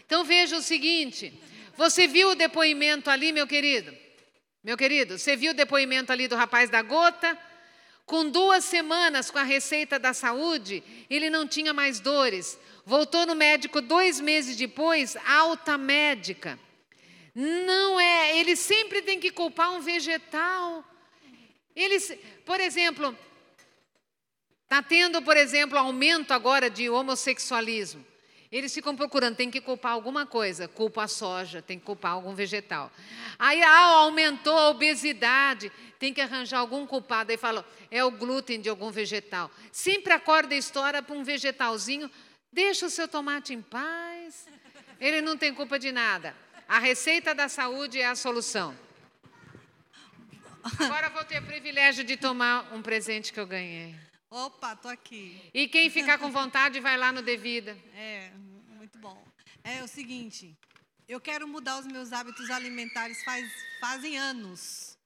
Então veja o seguinte: você viu o depoimento ali, meu querido? Meu querido, você viu o depoimento ali do rapaz da gota? Com duas semanas com a receita da saúde, ele não tinha mais dores. Voltou no médico dois meses depois, alta médica. Não é, ele sempre tem que culpar um vegetal. Eles, por exemplo, está tendo, por exemplo, aumento agora de homossexualismo. Eles ficam procurando, tem que culpar alguma coisa, culpa a soja, tem que culpar algum vegetal. Aí ah, aumentou a obesidade, tem que arranjar algum culpado. Aí falam, é o glúten de algum vegetal. Sempre acorda a história para um vegetalzinho, deixa o seu tomate em paz. Ele não tem culpa de nada. A receita da saúde é a solução. Agora vou ter o privilégio de tomar um presente que eu ganhei. Opa, tô aqui. E quem ficar com vontade vai lá no Devida. É, muito bom. É o seguinte, eu quero mudar os meus hábitos alimentares faz, fazem anos.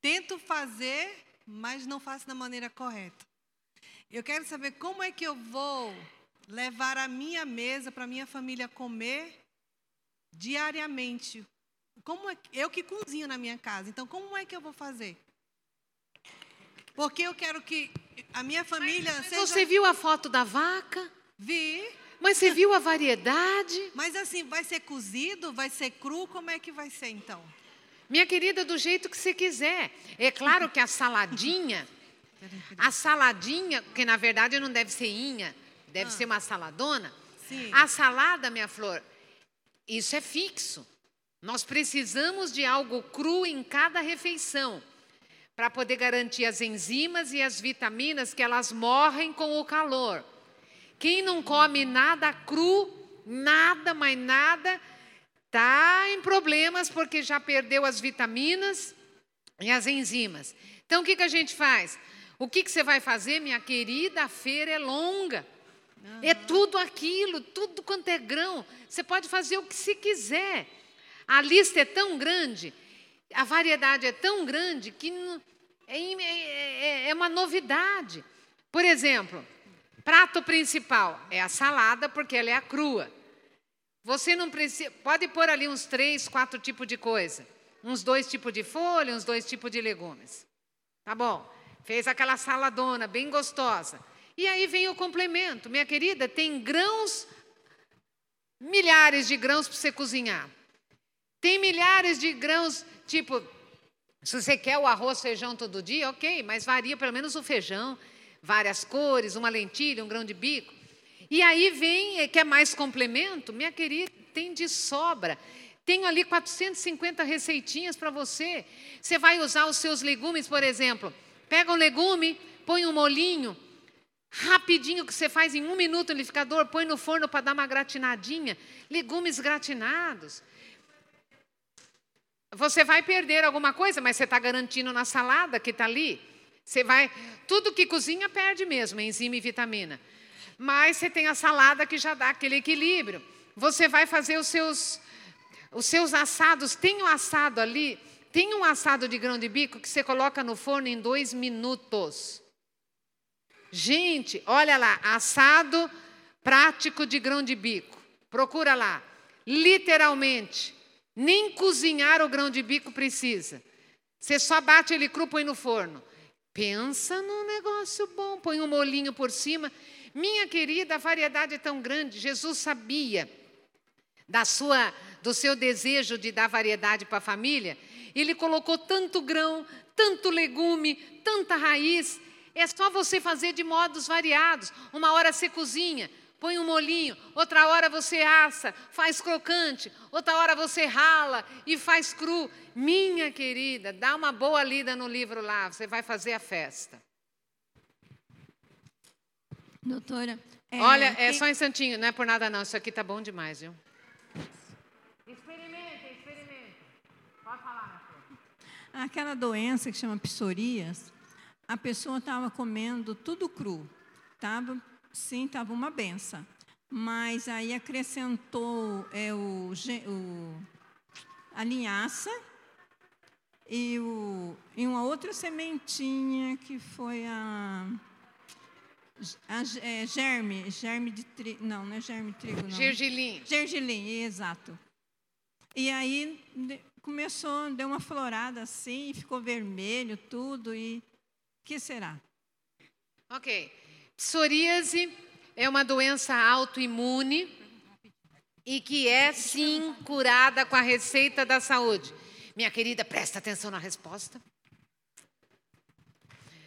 Tento fazer, mas não faço da maneira correta. Eu quero saber como é que eu vou levar a minha mesa para minha família comer diariamente. Como é, eu que cozinho na minha casa, então como é que eu vou fazer? Porque eu quero que a minha família mas, seja... Você viu a foto da vaca? Vi. Mas você viu a variedade? Mas assim, vai ser cozido? Vai ser cru? Como é que vai ser então? Minha querida, do jeito que você quiser. É claro que a saladinha, a saladinha, que na verdade não deve ser inha, deve ah. ser uma saladona. Sim. A salada, minha flor, isso é fixo. Nós precisamos de algo cru em cada refeição para poder garantir as enzimas e as vitaminas que elas morrem com o calor. Quem não come nada cru, nada, mais nada, está em problemas porque já perdeu as vitaminas e as enzimas. Então, o que, que a gente faz? O que, que você vai fazer, minha querida? A feira é longa. Uhum. É tudo aquilo, tudo quanto é grão. Você pode fazer o que se quiser. A lista é tão grande, a variedade é tão grande que é, é, é, é uma novidade. Por exemplo, prato principal é a salada, porque ela é a crua. Você não precisa. Pode pôr ali uns três, quatro tipos de coisa. Uns dois tipos de folha, uns dois tipos de legumes. Tá bom. Fez aquela saladona bem gostosa. E aí vem o complemento. Minha querida, tem grãos, milhares de grãos para você cozinhar. Tem milhares de grãos, tipo, se você quer o arroz, feijão todo dia, ok, mas varia pelo menos o feijão, várias cores, uma lentilha, um grão de bico. E aí vem, eh, quer mais complemento? Minha querida, tem de sobra. Tenho ali 450 receitinhas para você. Você vai usar os seus legumes, por exemplo. Pega um legume, põe um molinho, rapidinho que você faz em um minuto no liquidificador, põe no forno para dar uma gratinadinha. Legumes gratinados. Você vai perder alguma coisa, mas você está garantindo na salada que está ali. Você vai. Tudo que cozinha perde mesmo, enzima e vitamina. Mas você tem a salada que já dá aquele equilíbrio. Você vai fazer os seus, os seus assados. Tem um assado ali, tem um assado de grão de bico que você coloca no forno em dois minutos. Gente, olha lá, assado prático de grão de bico. Procura lá. Literalmente, nem cozinhar o grão de bico precisa. Você só bate ele cru, põe no forno. Pensa num negócio bom, põe um molinho por cima. Minha querida, a variedade é tão grande. Jesus sabia da sua, do seu desejo de dar variedade para a família. Ele colocou tanto grão, tanto legume, tanta raiz. É só você fazer de modos variados. Uma hora você cozinha, põe um molinho, outra hora você assa, faz crocante, outra hora você rala e faz cru. Minha querida, dá uma boa lida no livro lá, você vai fazer a festa. Doutora. É, Olha, é só um instantinho, não é por nada não, isso aqui tá bom demais, viu? Experimente, experimente. Pode falar, Aquela doença que chama psorias, a pessoa estava comendo tudo cru, estava sim, estava uma benção. Mas aí acrescentou é, o, o, a linhaça e, o, e uma outra sementinha que foi a. a, é, germe, germe de trigo, não, não é germe de trigo, não. Gergelim. Gergelim, exato. E aí começou, deu uma florada assim, ficou vermelho tudo e que será? Ok. Psoríase é uma doença autoimune e que é sim curada com a receita da saúde. Minha querida, presta atenção na resposta.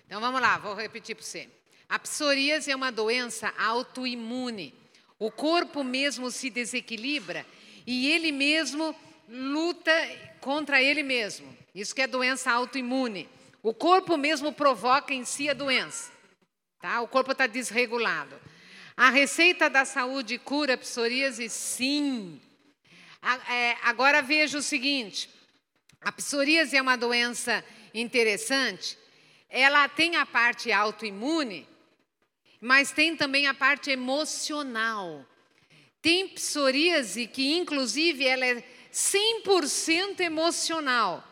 Então vamos lá, vou repetir para você. A psoríase é uma doença autoimune. O corpo mesmo se desequilibra e ele mesmo luta contra ele mesmo. Isso que é doença autoimune. O corpo mesmo provoca em si a doença. Tá? O corpo está desregulado. A receita da saúde cura psoríase? Sim. A- é, agora veja o seguinte: a psoríase é uma doença interessante. Ela tem a parte autoimune, mas tem também a parte emocional. Tem psoríase que, inclusive, ela é 100% emocional.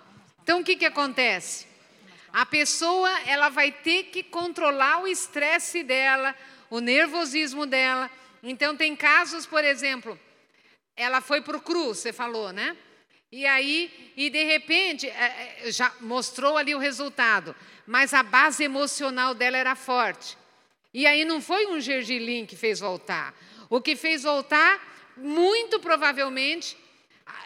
Então, o que, que acontece? A pessoa ela vai ter que controlar o estresse dela, o nervosismo dela. Então, tem casos, por exemplo, ela foi para o cru, você falou, né? E aí, e de repente, é, é, já mostrou ali o resultado, mas a base emocional dela era forte. E aí não foi um gergelim que fez voltar. O que fez voltar, muito provavelmente,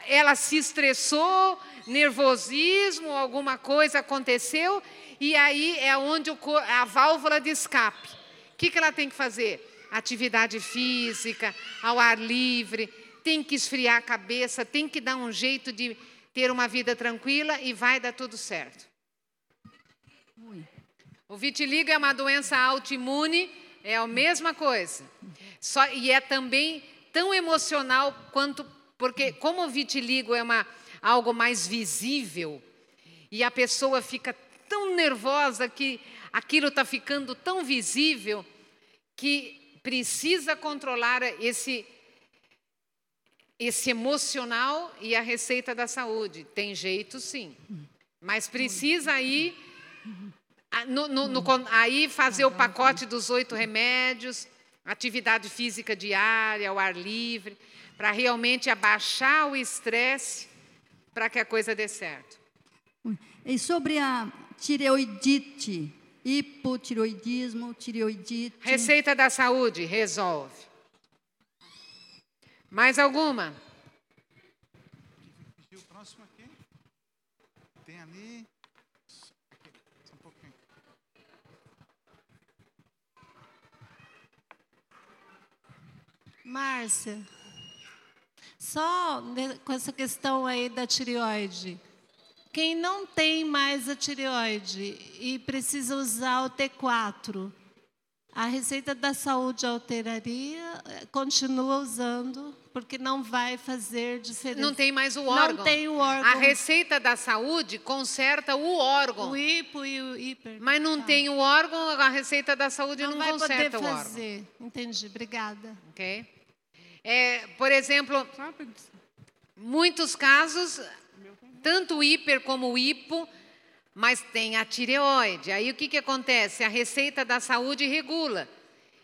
ela se estressou, nervosismo, alguma coisa aconteceu, e aí é onde o a válvula de escape. O que, que ela tem que fazer? Atividade física, ao ar livre, tem que esfriar a cabeça, tem que dar um jeito de ter uma vida tranquila e vai dar tudo certo. O vitiligo é uma doença autoimune, é a mesma coisa. Só, e é também tão emocional quanto. Porque, como o vitiligo é uma, algo mais visível, e a pessoa fica tão nervosa que aquilo está ficando tão visível que precisa controlar esse, esse emocional e a receita da saúde. Tem jeito, sim. Mas precisa ir ah, no- no- no aí fazer o pacote dos oito remédios, atividade física diária, ao ar livre, para realmente abaixar o estresse para que a coisa dê certo. E sobre a tireoidite, hipotireoidismo, tireoidite. Receita da saúde, resolve. Mais alguma? E o próximo aqui? Tem ali. Um pouquinho. Márcia, só com essa questão aí da tireoide. Quem não tem mais a tireoide e precisa usar o T4, a receita da saúde alteraria, continua usando, porque não vai fazer diferença. Não tem mais o órgão. Não tem o órgão. A receita da saúde conserta o órgão. O hipo e o hiper. Mas não tem o órgão, a receita da saúde não, Não vai poder conserta o órgão. fazer. Entendi, obrigada. Ok? É, por exemplo, muitos casos, tanto o hiper como o hipo, mas tem a tireoide. Aí o que, que acontece? A receita da saúde regula.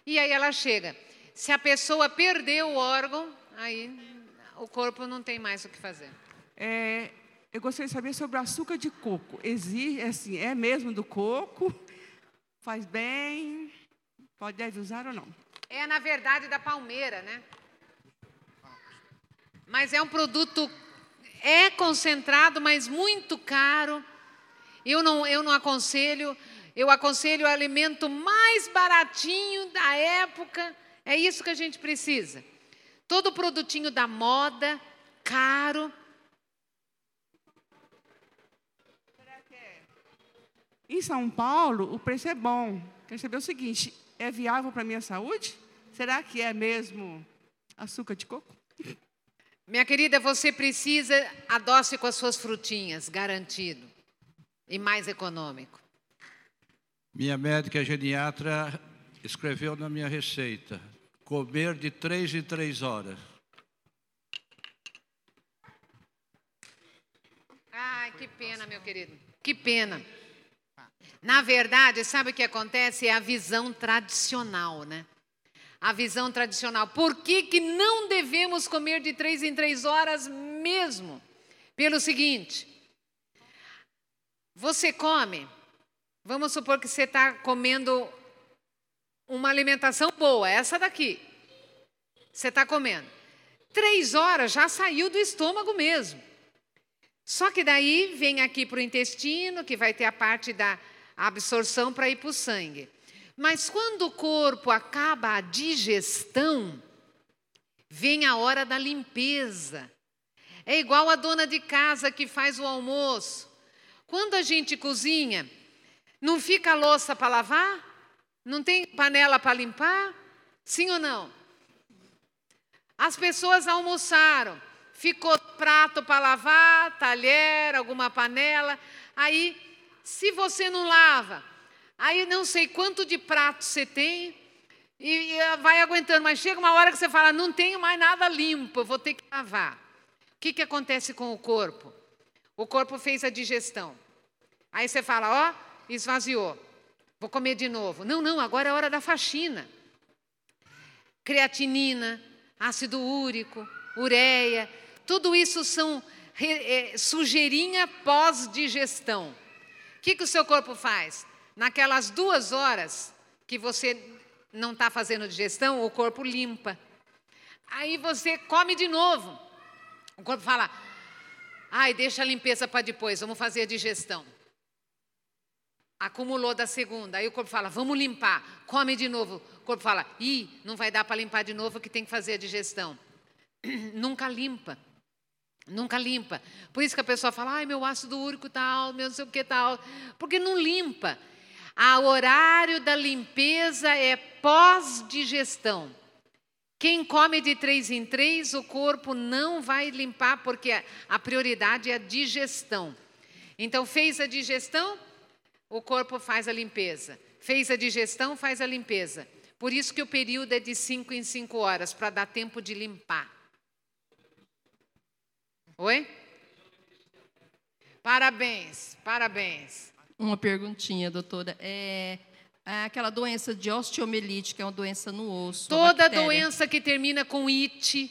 E aí ela chega. Se a pessoa perdeu o órgão, aí o corpo não tem mais o que fazer. É, eu gostaria de saber sobre o açúcar de coco. Existe, assim, é mesmo do coco? Faz bem? Pode deve usar ou não? É, na verdade, da palmeira, né? Mas é um produto, é concentrado, mas muito caro. Eu não, eu não aconselho, eu aconselho o alimento mais baratinho da época. É isso que a gente precisa. Todo produtinho da moda, caro. Em São Paulo, o preço é bom. Quero saber o seguinte: é viável para a minha saúde? Será que é mesmo açúcar de coco? Minha querida, você precisa adoce com as suas frutinhas, garantido. E mais econômico. Minha médica geriatra escreveu na minha receita: comer de três em três horas. Ai, que pena, meu querido. Que pena. Na verdade, sabe o que acontece? É a visão tradicional, né? A visão tradicional. Por que, que não devemos comer de três em três horas mesmo? Pelo seguinte: você come, vamos supor que você está comendo uma alimentação boa, essa daqui. Você está comendo. Três horas já saiu do estômago mesmo. Só que daí vem aqui para o intestino, que vai ter a parte da absorção para ir para o sangue. Mas quando o corpo acaba a digestão, vem a hora da limpeza. É igual a dona de casa que faz o almoço. Quando a gente cozinha, não fica a louça para lavar? Não tem panela para limpar? Sim ou não? As pessoas almoçaram, ficou prato para lavar, talher, alguma panela. Aí, se você não lava, aí não sei quanto de prato você tem e, e vai aguentando, mas chega uma hora que você fala: não tenho mais nada limpo, vou ter que lavar. O que, que acontece com o corpo? O corpo fez a digestão. Aí você fala: ó, esvaziou. Vou comer de novo. Não, não, agora é hora da faxina. Creatinina, ácido úrico, ureia, tudo isso são é, sujeirinha pós-digestão. O que, que o seu corpo faz? Naquelas duas horas que você não está fazendo digestão, o corpo limpa. Aí você come de novo. O corpo fala: ai, deixa a limpeza para depois, vamos fazer a digestão. Acumulou da segunda. Aí o corpo fala, vamos limpar. Come de novo. O corpo fala, ih, não vai dar para limpar de novo que tem que fazer a digestão. Nunca limpa. Nunca limpa. Por isso que a pessoa fala, ai, meu ácido úrico tal, meu não sei o que tal. Porque não limpa. O horário da limpeza é pós-digestão. Quem come de três em três, o corpo não vai limpar, porque a prioridade é a digestão. Então, fez a digestão, o corpo faz a limpeza. Fez a digestão, faz a limpeza. Por isso que o período é de 5 em 5 horas, para dar tempo de limpar. Oi? Parabéns, parabéns. Uma perguntinha, doutora. É, aquela doença de osteomielite, que é uma doença no osso. Toda doença que termina com it,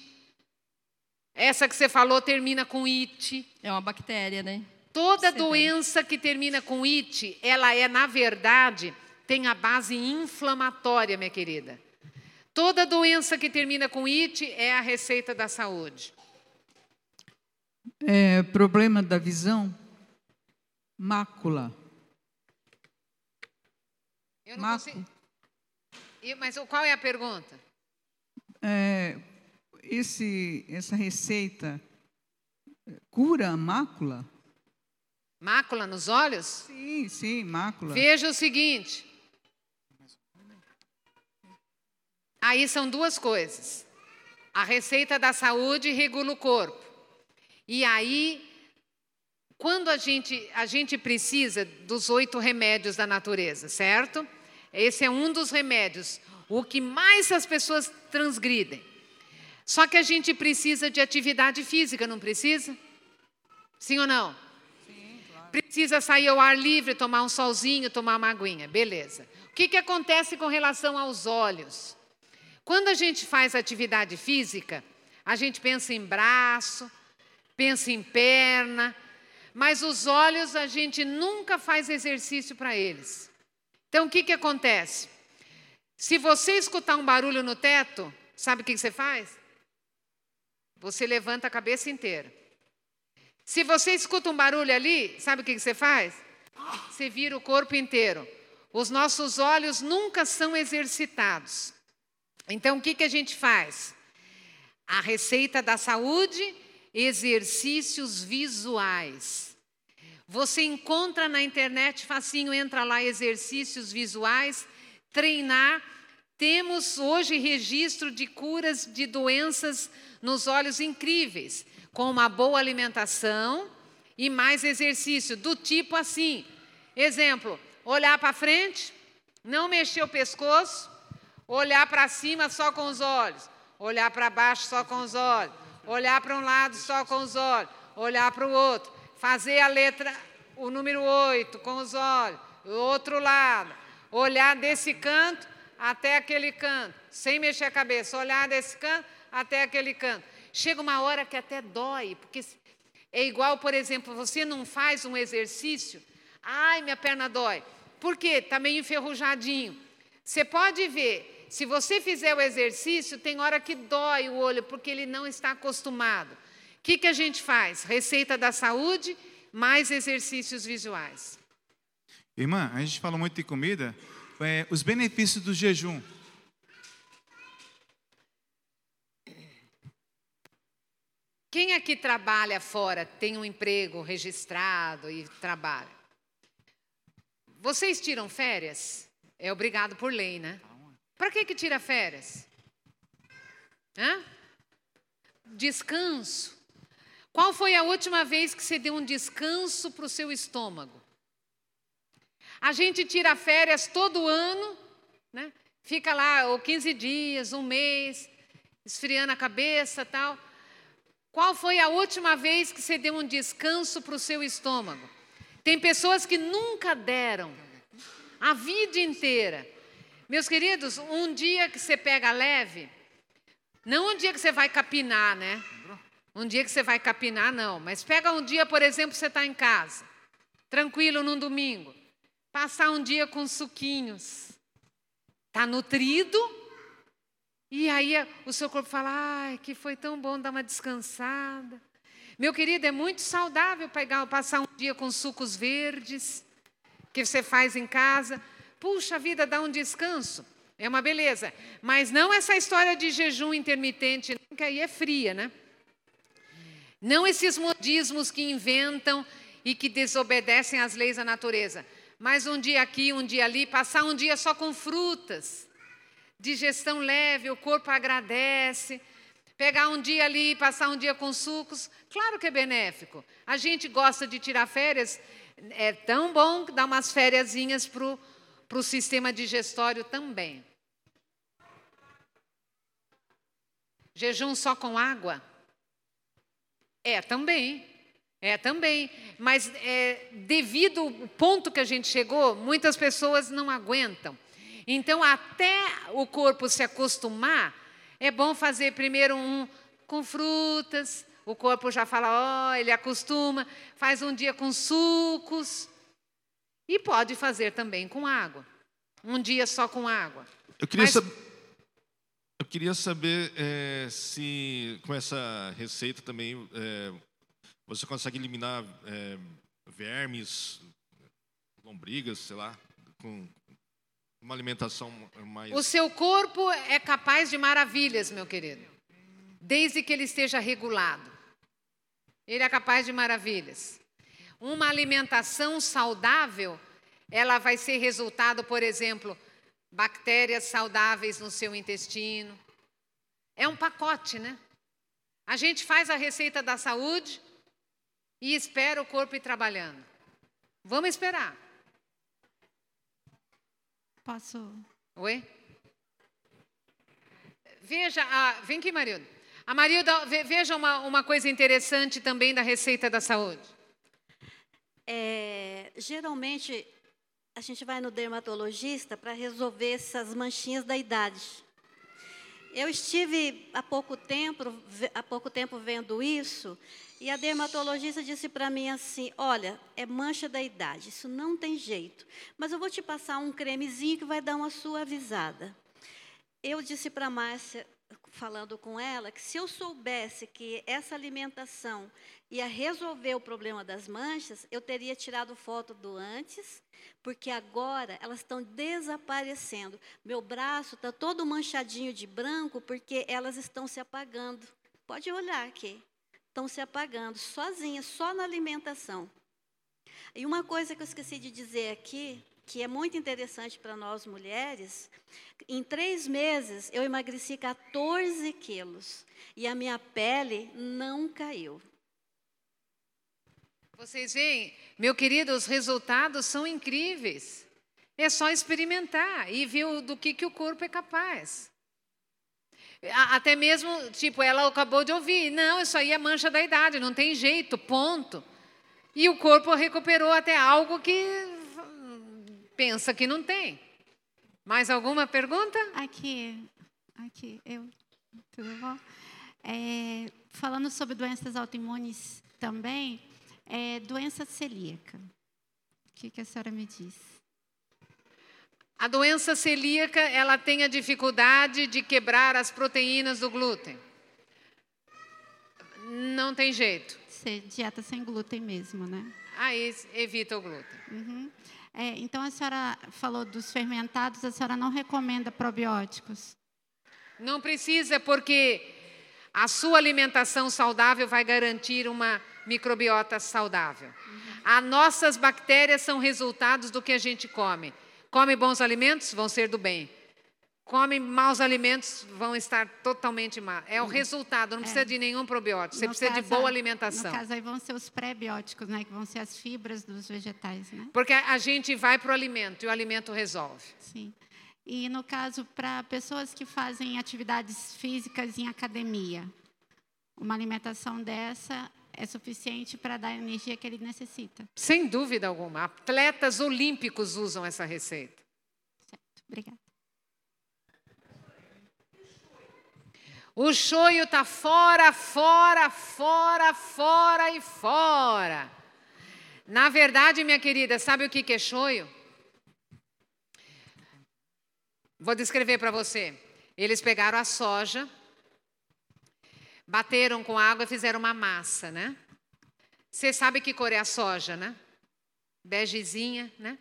essa que você falou termina com it. É uma bactéria, né? Toda doença que termina com it, ela é, na verdade, tem a base inflamatória, minha querida. Toda doença que termina com it é a receita da saúde. É, problema da visão, mácula. Eu não Mácula. consigo. Mas qual é a pergunta? É, esse, essa receita cura a mácula? Mácula nos olhos? Sim, sim, mácula. Veja o seguinte. Aí são duas coisas. A receita da saúde regula o corpo. E aí, quando a gente, a gente precisa dos oito remédios da natureza, certo? Esse é um dos remédios, o que mais as pessoas transgridem. Só que a gente precisa de atividade física, não precisa? Sim ou não? Precisa sair ao ar livre, tomar um solzinho, tomar uma aguinha. Beleza. O que, que acontece com relação aos olhos? Quando a gente faz atividade física, a gente pensa em braço, pensa em perna, mas os olhos a gente nunca faz exercício para eles. Então o que, que acontece? Se você escutar um barulho no teto, sabe o que, que você faz? Você levanta a cabeça inteira. Se você escuta um barulho ali, sabe o que você faz? Você vira o corpo inteiro. Os nossos olhos nunca são exercitados. Então, o que, que a gente faz? A receita da saúde, exercícios visuais. Você encontra na internet, facinho, entra lá, exercícios visuais, treinar. Temos hoje registro de curas de doenças nos olhos incríveis com uma boa alimentação e mais exercício, do tipo assim. Exemplo, olhar para frente, não mexer o pescoço, olhar para cima só com os olhos, olhar para baixo só com os olhos, olhar para um lado só com os olhos, olhar para o outro, fazer a letra, o número 8 com os olhos, outro lado, olhar desse canto até aquele canto, sem mexer a cabeça, olhar desse canto até aquele canto. Chega uma hora que até dói, porque é igual, por exemplo, você não faz um exercício, ai, minha perna dói. Por quê? Está meio enferrujadinho. Você pode ver, se você fizer o exercício, tem hora que dói o olho, porque ele não está acostumado. O que, que a gente faz? Receita da saúde, mais exercícios visuais. Irmã, a gente fala muito de comida, é, os benefícios do jejum. Quem aqui trabalha fora, tem um emprego registrado e trabalha? Vocês tiram férias? É obrigado por lei, né? Para que, que tira férias? Hã? Descanso. Qual foi a última vez que você deu um descanso para o seu estômago? A gente tira férias todo ano, né? Fica lá ou 15 dias, um mês, esfriando a cabeça tal. Qual foi a última vez que você deu um descanso para o seu estômago? Tem pessoas que nunca deram, a vida inteira. Meus queridos, um dia que você pega leve, não um dia que você vai capinar, né? Um dia que você vai capinar, não. Mas pega um dia, por exemplo, você está em casa, tranquilo num domingo, passar um dia com suquinhos. Está nutrido, e aí o seu corpo fala: ai, que foi tão bom dar uma descansada. Meu querido, é muito saudável pegar, passar um dia com sucos verdes, que você faz em casa. Puxa vida, dá um descanso. É uma beleza. Mas não essa história de jejum intermitente, que aí é fria, né? Não esses modismos que inventam e que desobedecem às leis da natureza. Mas um dia aqui, um dia ali, passar um dia só com frutas digestão leve, o corpo agradece. Pegar um dia ali, passar um dia com sucos, claro que é benéfico. A gente gosta de tirar férias, é tão bom dar umas férias para o sistema digestório também. Jejum só com água? É também. É também. Mas é, devido ao ponto que a gente chegou, muitas pessoas não aguentam. Então, até o corpo se acostumar, é bom fazer primeiro um com frutas, o corpo já fala, ó, oh, ele acostuma, faz um dia com sucos. E pode fazer também com água. Um dia só com água. Eu queria, Mas... sab... Eu queria saber é, se com essa receita também é, você consegue eliminar é, vermes, lombrigas, sei lá, com, uma alimentação mais. O seu corpo é capaz de maravilhas, meu querido, desde que ele esteja regulado. Ele é capaz de maravilhas. Uma alimentação saudável, ela vai ser resultado, por exemplo, bactérias saudáveis no seu intestino. É um pacote, né? A gente faz a receita da saúde e espera o corpo ir trabalhando. Vamos esperar. Posso? Oi? Veja, a, vem aqui, Marilda. A Marilda, veja uma, uma coisa interessante também da receita da saúde. É, geralmente, a gente vai no dermatologista para resolver essas manchinhas da idade. Eu estive há pouco tempo, há pouco tempo vendo isso e a dermatologista disse para mim assim: Olha, é mancha da idade, isso não tem jeito, mas eu vou te passar um cremezinho que vai dar uma suavizada. Eu disse para Márcia, falando com ela, que se eu soubesse que essa alimentação ia resolver o problema das manchas, eu teria tirado foto do antes, porque agora elas estão desaparecendo. Meu braço está todo manchadinho de branco porque elas estão se apagando. Pode olhar aqui estão se apagando sozinhas, só na alimentação. E uma coisa que eu esqueci de dizer aqui, que é muito interessante para nós mulheres, em três meses eu emagreci 14 quilos e a minha pele não caiu. Vocês veem, meu querido, os resultados são incríveis. É só experimentar e ver do que, que o corpo é capaz. Até mesmo, tipo, ela acabou de ouvir, não, isso aí é mancha da idade, não tem jeito, ponto. E o corpo recuperou até algo que pensa que não tem. Mais alguma pergunta? Aqui, aqui, eu. Tudo bom? É, falando sobre doenças autoimunes também, é, doença celíaca. O que, que a senhora me diz? A doença celíaca, ela tem a dificuldade de quebrar as proteínas do glúten. Não tem jeito. Ser dieta sem glúten mesmo, né? Aí evita o glúten. Uhum. É, então a senhora falou dos fermentados, a senhora não recomenda probióticos? Não precisa, porque a sua alimentação saudável vai garantir uma microbiota saudável. Uhum. As nossas bactérias são resultados do que a gente come. Come bons alimentos, vão ser do bem. Come maus alimentos, vão estar totalmente mal. É o resultado, não precisa É. de nenhum probiótico, você No precisa de caso, boa alimentação. No caso aí vão ser os pré-bióticos, né? Que vão ser as fibras dos vegetais, né? Porque a gente vai para o alimento e o alimento resolve. Sim. E no caso, para pessoas que fazem atividades físicas em academia, uma alimentação dessa é suficiente para dar a energia que ele necessita. Sem dúvida alguma. Atletas olímpicos usam essa receita. Obrigada. O choio está fora, fora, fora, fora e fora. Na verdade, minha querida, sabe o que é choio? Vou descrever para você. Eles pegaram a soja, bateram com água e fizeram uma massa, né? Você sabe que cor é a soja, né? Begezinha, né?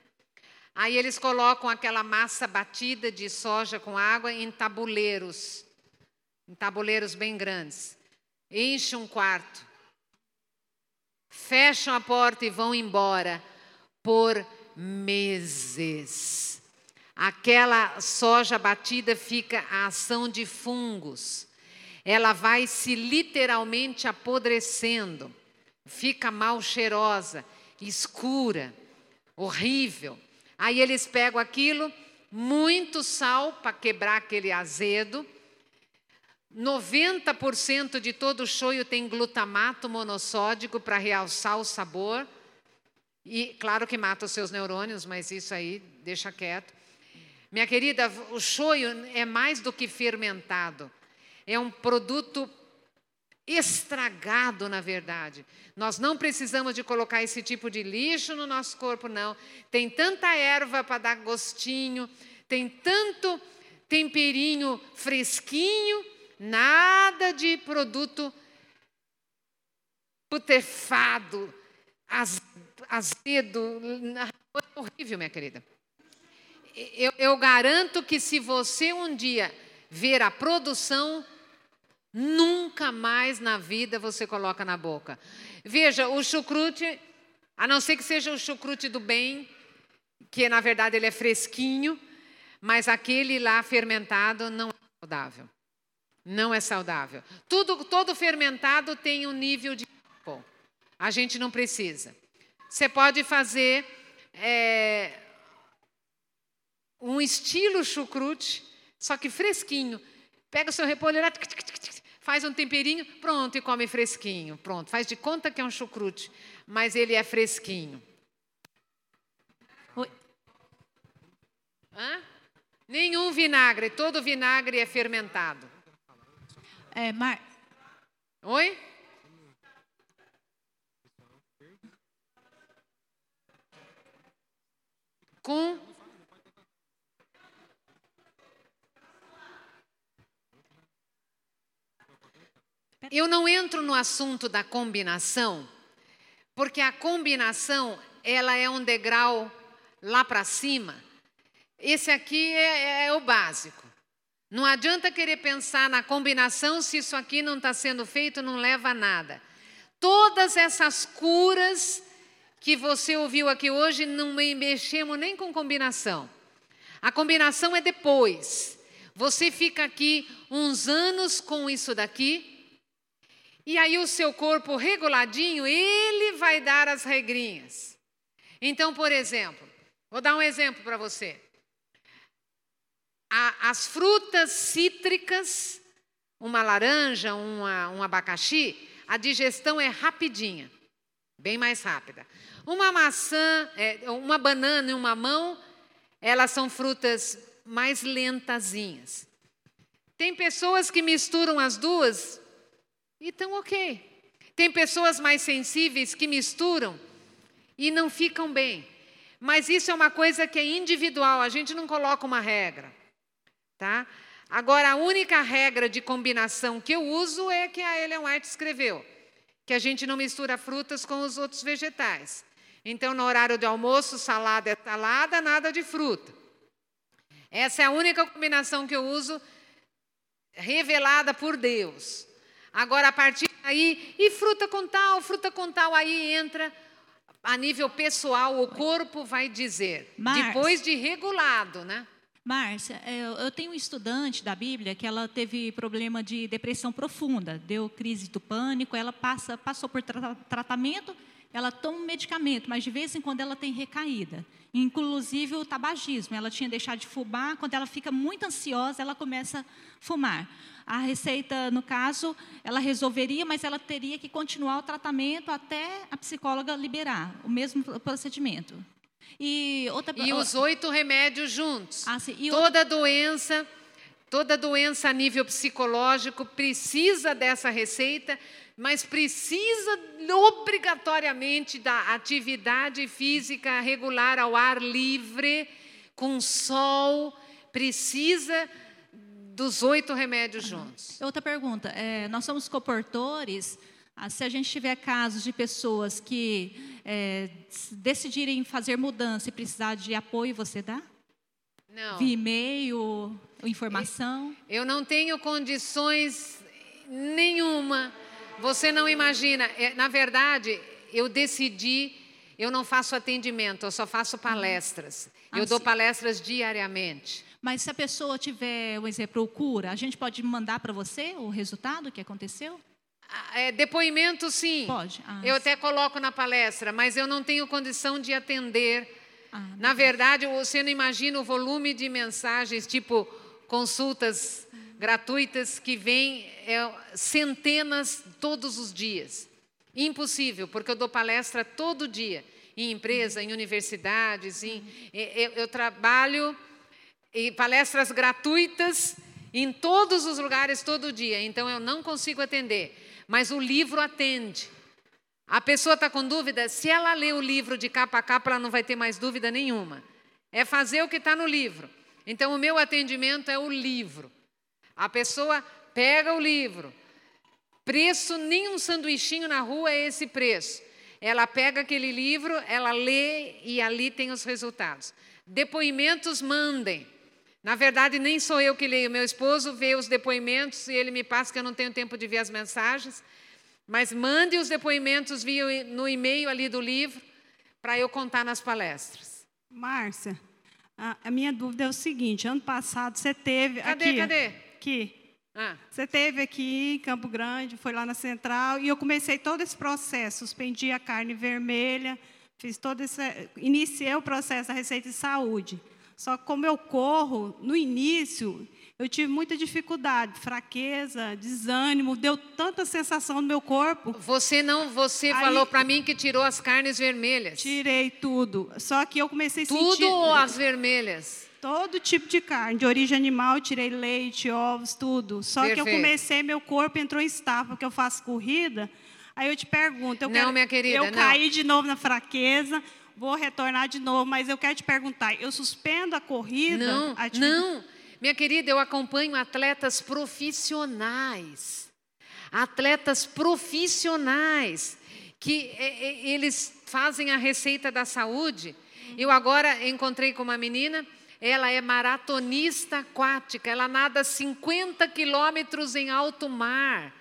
Aí eles colocam aquela massa batida de soja com água em tabuleiros, em tabuleiros bem grandes. Enchem um quarto, fecham a porta e vão embora por meses. Aquela soja batida fica a ação de fungos. Ela vai se literalmente apodrecendo, fica mal cheirosa, escura, horrível. Aí eles pegam aquilo, muito sal para quebrar aquele azedo. 90% de todo o shoyu tem glutamato monossódico para realçar o sabor. E claro que mata os seus neurônios, mas isso aí deixa quieto. Minha querida, o shoyu é mais do que fermentado. É um produto estragado, na verdade. Nós não precisamos de colocar esse tipo de lixo no nosso corpo, não. Tem tanta erva para dar gostinho, tem tanto temperinho fresquinho, nada de produto putefado, az- azedo, é horrível, minha querida. Eu, eu garanto que se você um dia ver a produção, nunca mais na vida você coloca na boca. Veja, o chucrute, a não ser que seja o chucrute do bem, que na verdade ele é fresquinho, mas aquele lá fermentado não é saudável. Não é saudável. Tudo, todo fermentado tem um nível de álcool. A gente não precisa. Você pode fazer é, um estilo chucrute, só que fresquinho. Pega o seu repolho, tic, faz um temperinho, pronto, e come fresquinho. Pronto, faz de conta que é um chucrute, mas ele é fresquinho. Hã? Nenhum vinagre, todo vinagre é fermentado. É, Mar... Oi? Com Eu não entro no assunto da combinação, porque a combinação ela é um degrau lá para cima. Esse aqui é, é o básico. Não adianta querer pensar na combinação se isso aqui não está sendo feito, não leva a nada. Todas essas curas que você ouviu aqui hoje, não me- mexemos nem com combinação. A combinação é depois. Você fica aqui uns anos com isso daqui, e aí o seu corpo reguladinho, ele vai dar as regrinhas. Então, por exemplo, vou dar um exemplo para você. A- as frutas cítricas, uma laranja, uma- um abacaxi, a digestão é rapidinha, bem mais rápida. Uma maçã, é, uma banana e um mamão elas são frutas mais lentazinhas. Tem pessoas que misturam as duas e estão ok. Tem pessoas mais sensíveis que misturam e não ficam bem. Mas isso é uma coisa que é individual, a gente não coloca uma regra. Tá? Agora, a única regra de combinação que eu uso é que a Ellen White escreveu, que a gente não mistura frutas com os outros vegetais. Então, no horário de almoço, salada é salada, nada de fruta. Essa é a única combinação que eu uso, revelada por Deus. Agora, a partir daí, e fruta com tal, fruta com tal, aí entra a nível pessoal, o corpo vai dizer. Márcia. Depois de regulado, né? Márcia, eu eu tenho um estudante da Bíblia que ela teve problema de depressão profunda, deu crise do pânico, ela passa, passou por tra- tratamento, ela toma um medicamento, mas de vez em quando ela tem recaída. Inclusive o tabagismo, ela tinha deixado de fumar, quando ela fica muito ansiosa, ela começa a fumar. A receita, no caso, ela resolveria, mas ela teria que continuar o tratamento até a psicóloga liberar o mesmo procedimento. E outra E os oito remédios juntos. Ah, sim. Toda doença, toda doença a nível psicológico precisa dessa receita, mas precisa obrigatoriamente da atividade física regular ao ar livre, com sol, precisa dos oito remédios juntos. Outra pergunta. é, nós somos coportores. Ah, se a gente tiver casos de pessoas que é, decidirem fazer mudança e precisar de apoio, você dá? Não. Via e-mail, informação? Eu não tenho condições nenhuma. Você não imagina. É, Na verdade, eu decidi, eu não faço atendimento, eu só faço palestras. Ah, Eu dou sim. palestras diariamente. Mas se a pessoa tiver, um exemplo, cura, a gente pode mandar para você o resultado que aconteceu? Ah, é, depoimento, sim. Pode. Ah, eu até coloco na palestra, mas eu não tenho condição de atender. Ah, na verdade, você não imagina o volume de mensagens, tipo consultas gratuitas que vêm é, centenas todos os dias. Impossível, porque eu dou palestra todo dia, em empresa, em universidades, em, eu, eu trabalho em palestras gratuitas em todos os lugares todo dia, então eu não consigo atender. Mas o livro atende. A pessoa está com dúvida, se ela lê o livro de capa a capa, ela não vai ter mais dúvida nenhuma. É fazer o que está no livro. Então, o meu atendimento é o livro. A pessoa pega o livro. Preço, nem um sanduichinho na rua é esse preço. Ela pega aquele livro, ela lê e ali tem os resultados. Depoimentos mandem. Na verdade, nem sou eu que leio, meu esposo vê os depoimentos e ele me passa que eu não tenho tempo de ver as mensagens. Mas mande os depoimentos via no e-mail ali do livro para eu contar nas palestras. Márcia, a, minha dúvida é o seguinte: ano passado você teve. Cadê, aqui, cadê? Aqui. Ah. Você teve aqui em Campo Grande, foi lá na Central, e eu comecei todo esse processo. Suspendi a carne vermelha, fiz todo esse. Iniciei o processo da Receita de Saúde. Só que como eu corro, no início, eu tive muita dificuldade, fraqueza, desânimo, deu tanta sensação no meu corpo. Você não, você Aí- falou para mim que tirou as carnes vermelhas. Tirei tudo. Só que eu comecei a Tudo sentir. ou as vermelhas? Todo tipo de carne, de origem animal, tirei leite, ovos, tudo. Só que eu Perfeito. comecei, meu corpo entrou em estado, porque eu faço corrida. Aí eu te pergunto, eu Não, quero, minha querida, eu não. caí de novo na fraqueza, vou retornar de novo, mas eu quero te perguntar, eu suspendo a corrida? Não, a não. Minha querida, eu acompanho atletas profissionais. Atletas profissionais que eles fazem a receita da saúde. Eu agora encontrei com uma menina, ela é maratonista aquática, ela nada 50 quilômetros em alto mar,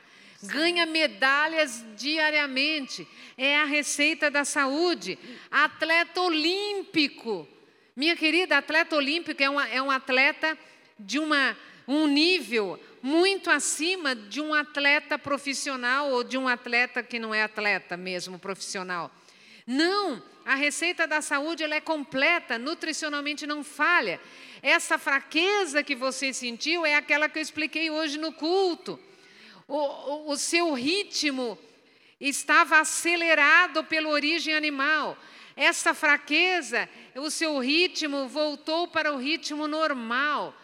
ganha medalhas diariamente. É a receita da saúde. Atleta olímpico. Minha querida, atleta olímpico é, uma- é um atleta de uma, um nível muito acima de um atleta profissional ou de um atleta que não é atleta mesmo, profissional. Não, a receita da saúde ela é completa, nutricionalmente não falha. Essa fraqueza que você sentiu é aquela que eu expliquei hoje no culto. O, o, o seu ritmo estava acelerado pela origem animal. essa fraqueza, o seu ritmo voltou para o ritmo normal.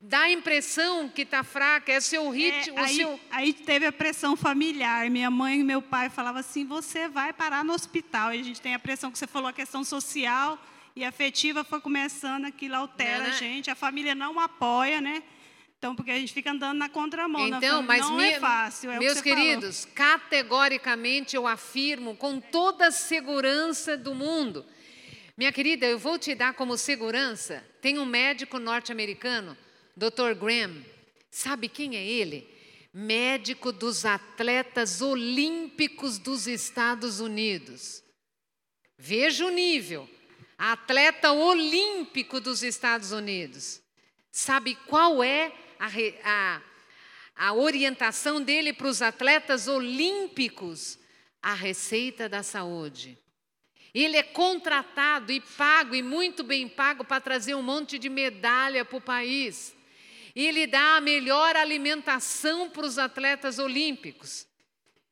Dá a impressão que está fraca, é seu ritmo. É, aí, seu... aí teve a pressão familiar. Minha mãe e meu pai falavam assim: você vai parar no hospital. E a gente tem a pressão que você falou, a questão social e afetiva foi começando, aquilo altera Né, né? a gente. A família não apoia, né? Então, porque a gente fica andando na contramão. na Então, família. mas não me- é fácil. É o que meus você falou. queridos, categoricamente eu afirmo com toda a segurança do mundo. Minha querida, eu vou te dar como segurança. Tem um médico norte-americano, Dr. Graham. Sabe quem é ele? Médico dos atletas olímpicos dos Estados Unidos. Veja o nível. Atleta olímpico dos Estados Unidos. Sabe qual é a, a, a orientação dele para os atletas olímpicos? A receita da saúde. Ele é contratado e pago, e muito bem pago, para trazer um monte de medalha para o país. Ele dá a melhor alimentação para os atletas olímpicos.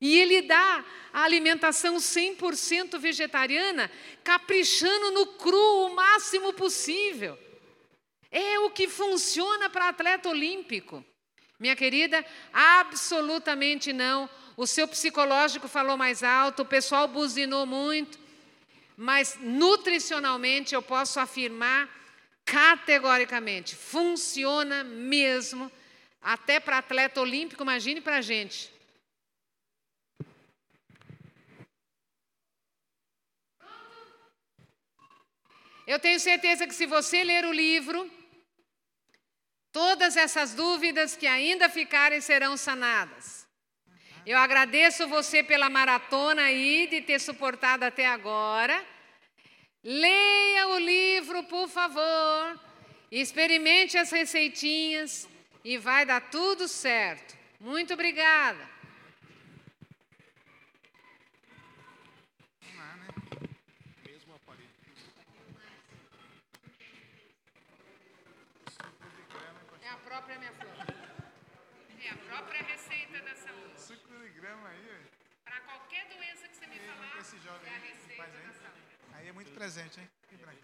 E ele dá a alimentação 100% vegetariana, caprichando no cru o máximo possível. É o que funciona para atleta olímpico. Minha querida, absolutamente não. O seu psicológico falou mais alto, o pessoal buzinou muito, mas nutricionalmente eu posso afirmar categoricamente, funciona mesmo, até para atleta olímpico, imagine para a gente. Eu tenho certeza que se você ler o livro, todas essas dúvidas que ainda ficarem serão sanadas. Eu agradeço você pela maratona aí, de ter suportado até agora. Leia o livro, por favor. Experimente as receitinhas e vai dar tudo certo. Muito obrigada. É a própria minha flor. É a própria receita da saúde. Suco de grama aí, Para qualquer doença que você me falar, esse jovem aí, aí. é muito presente, hein? Que branco.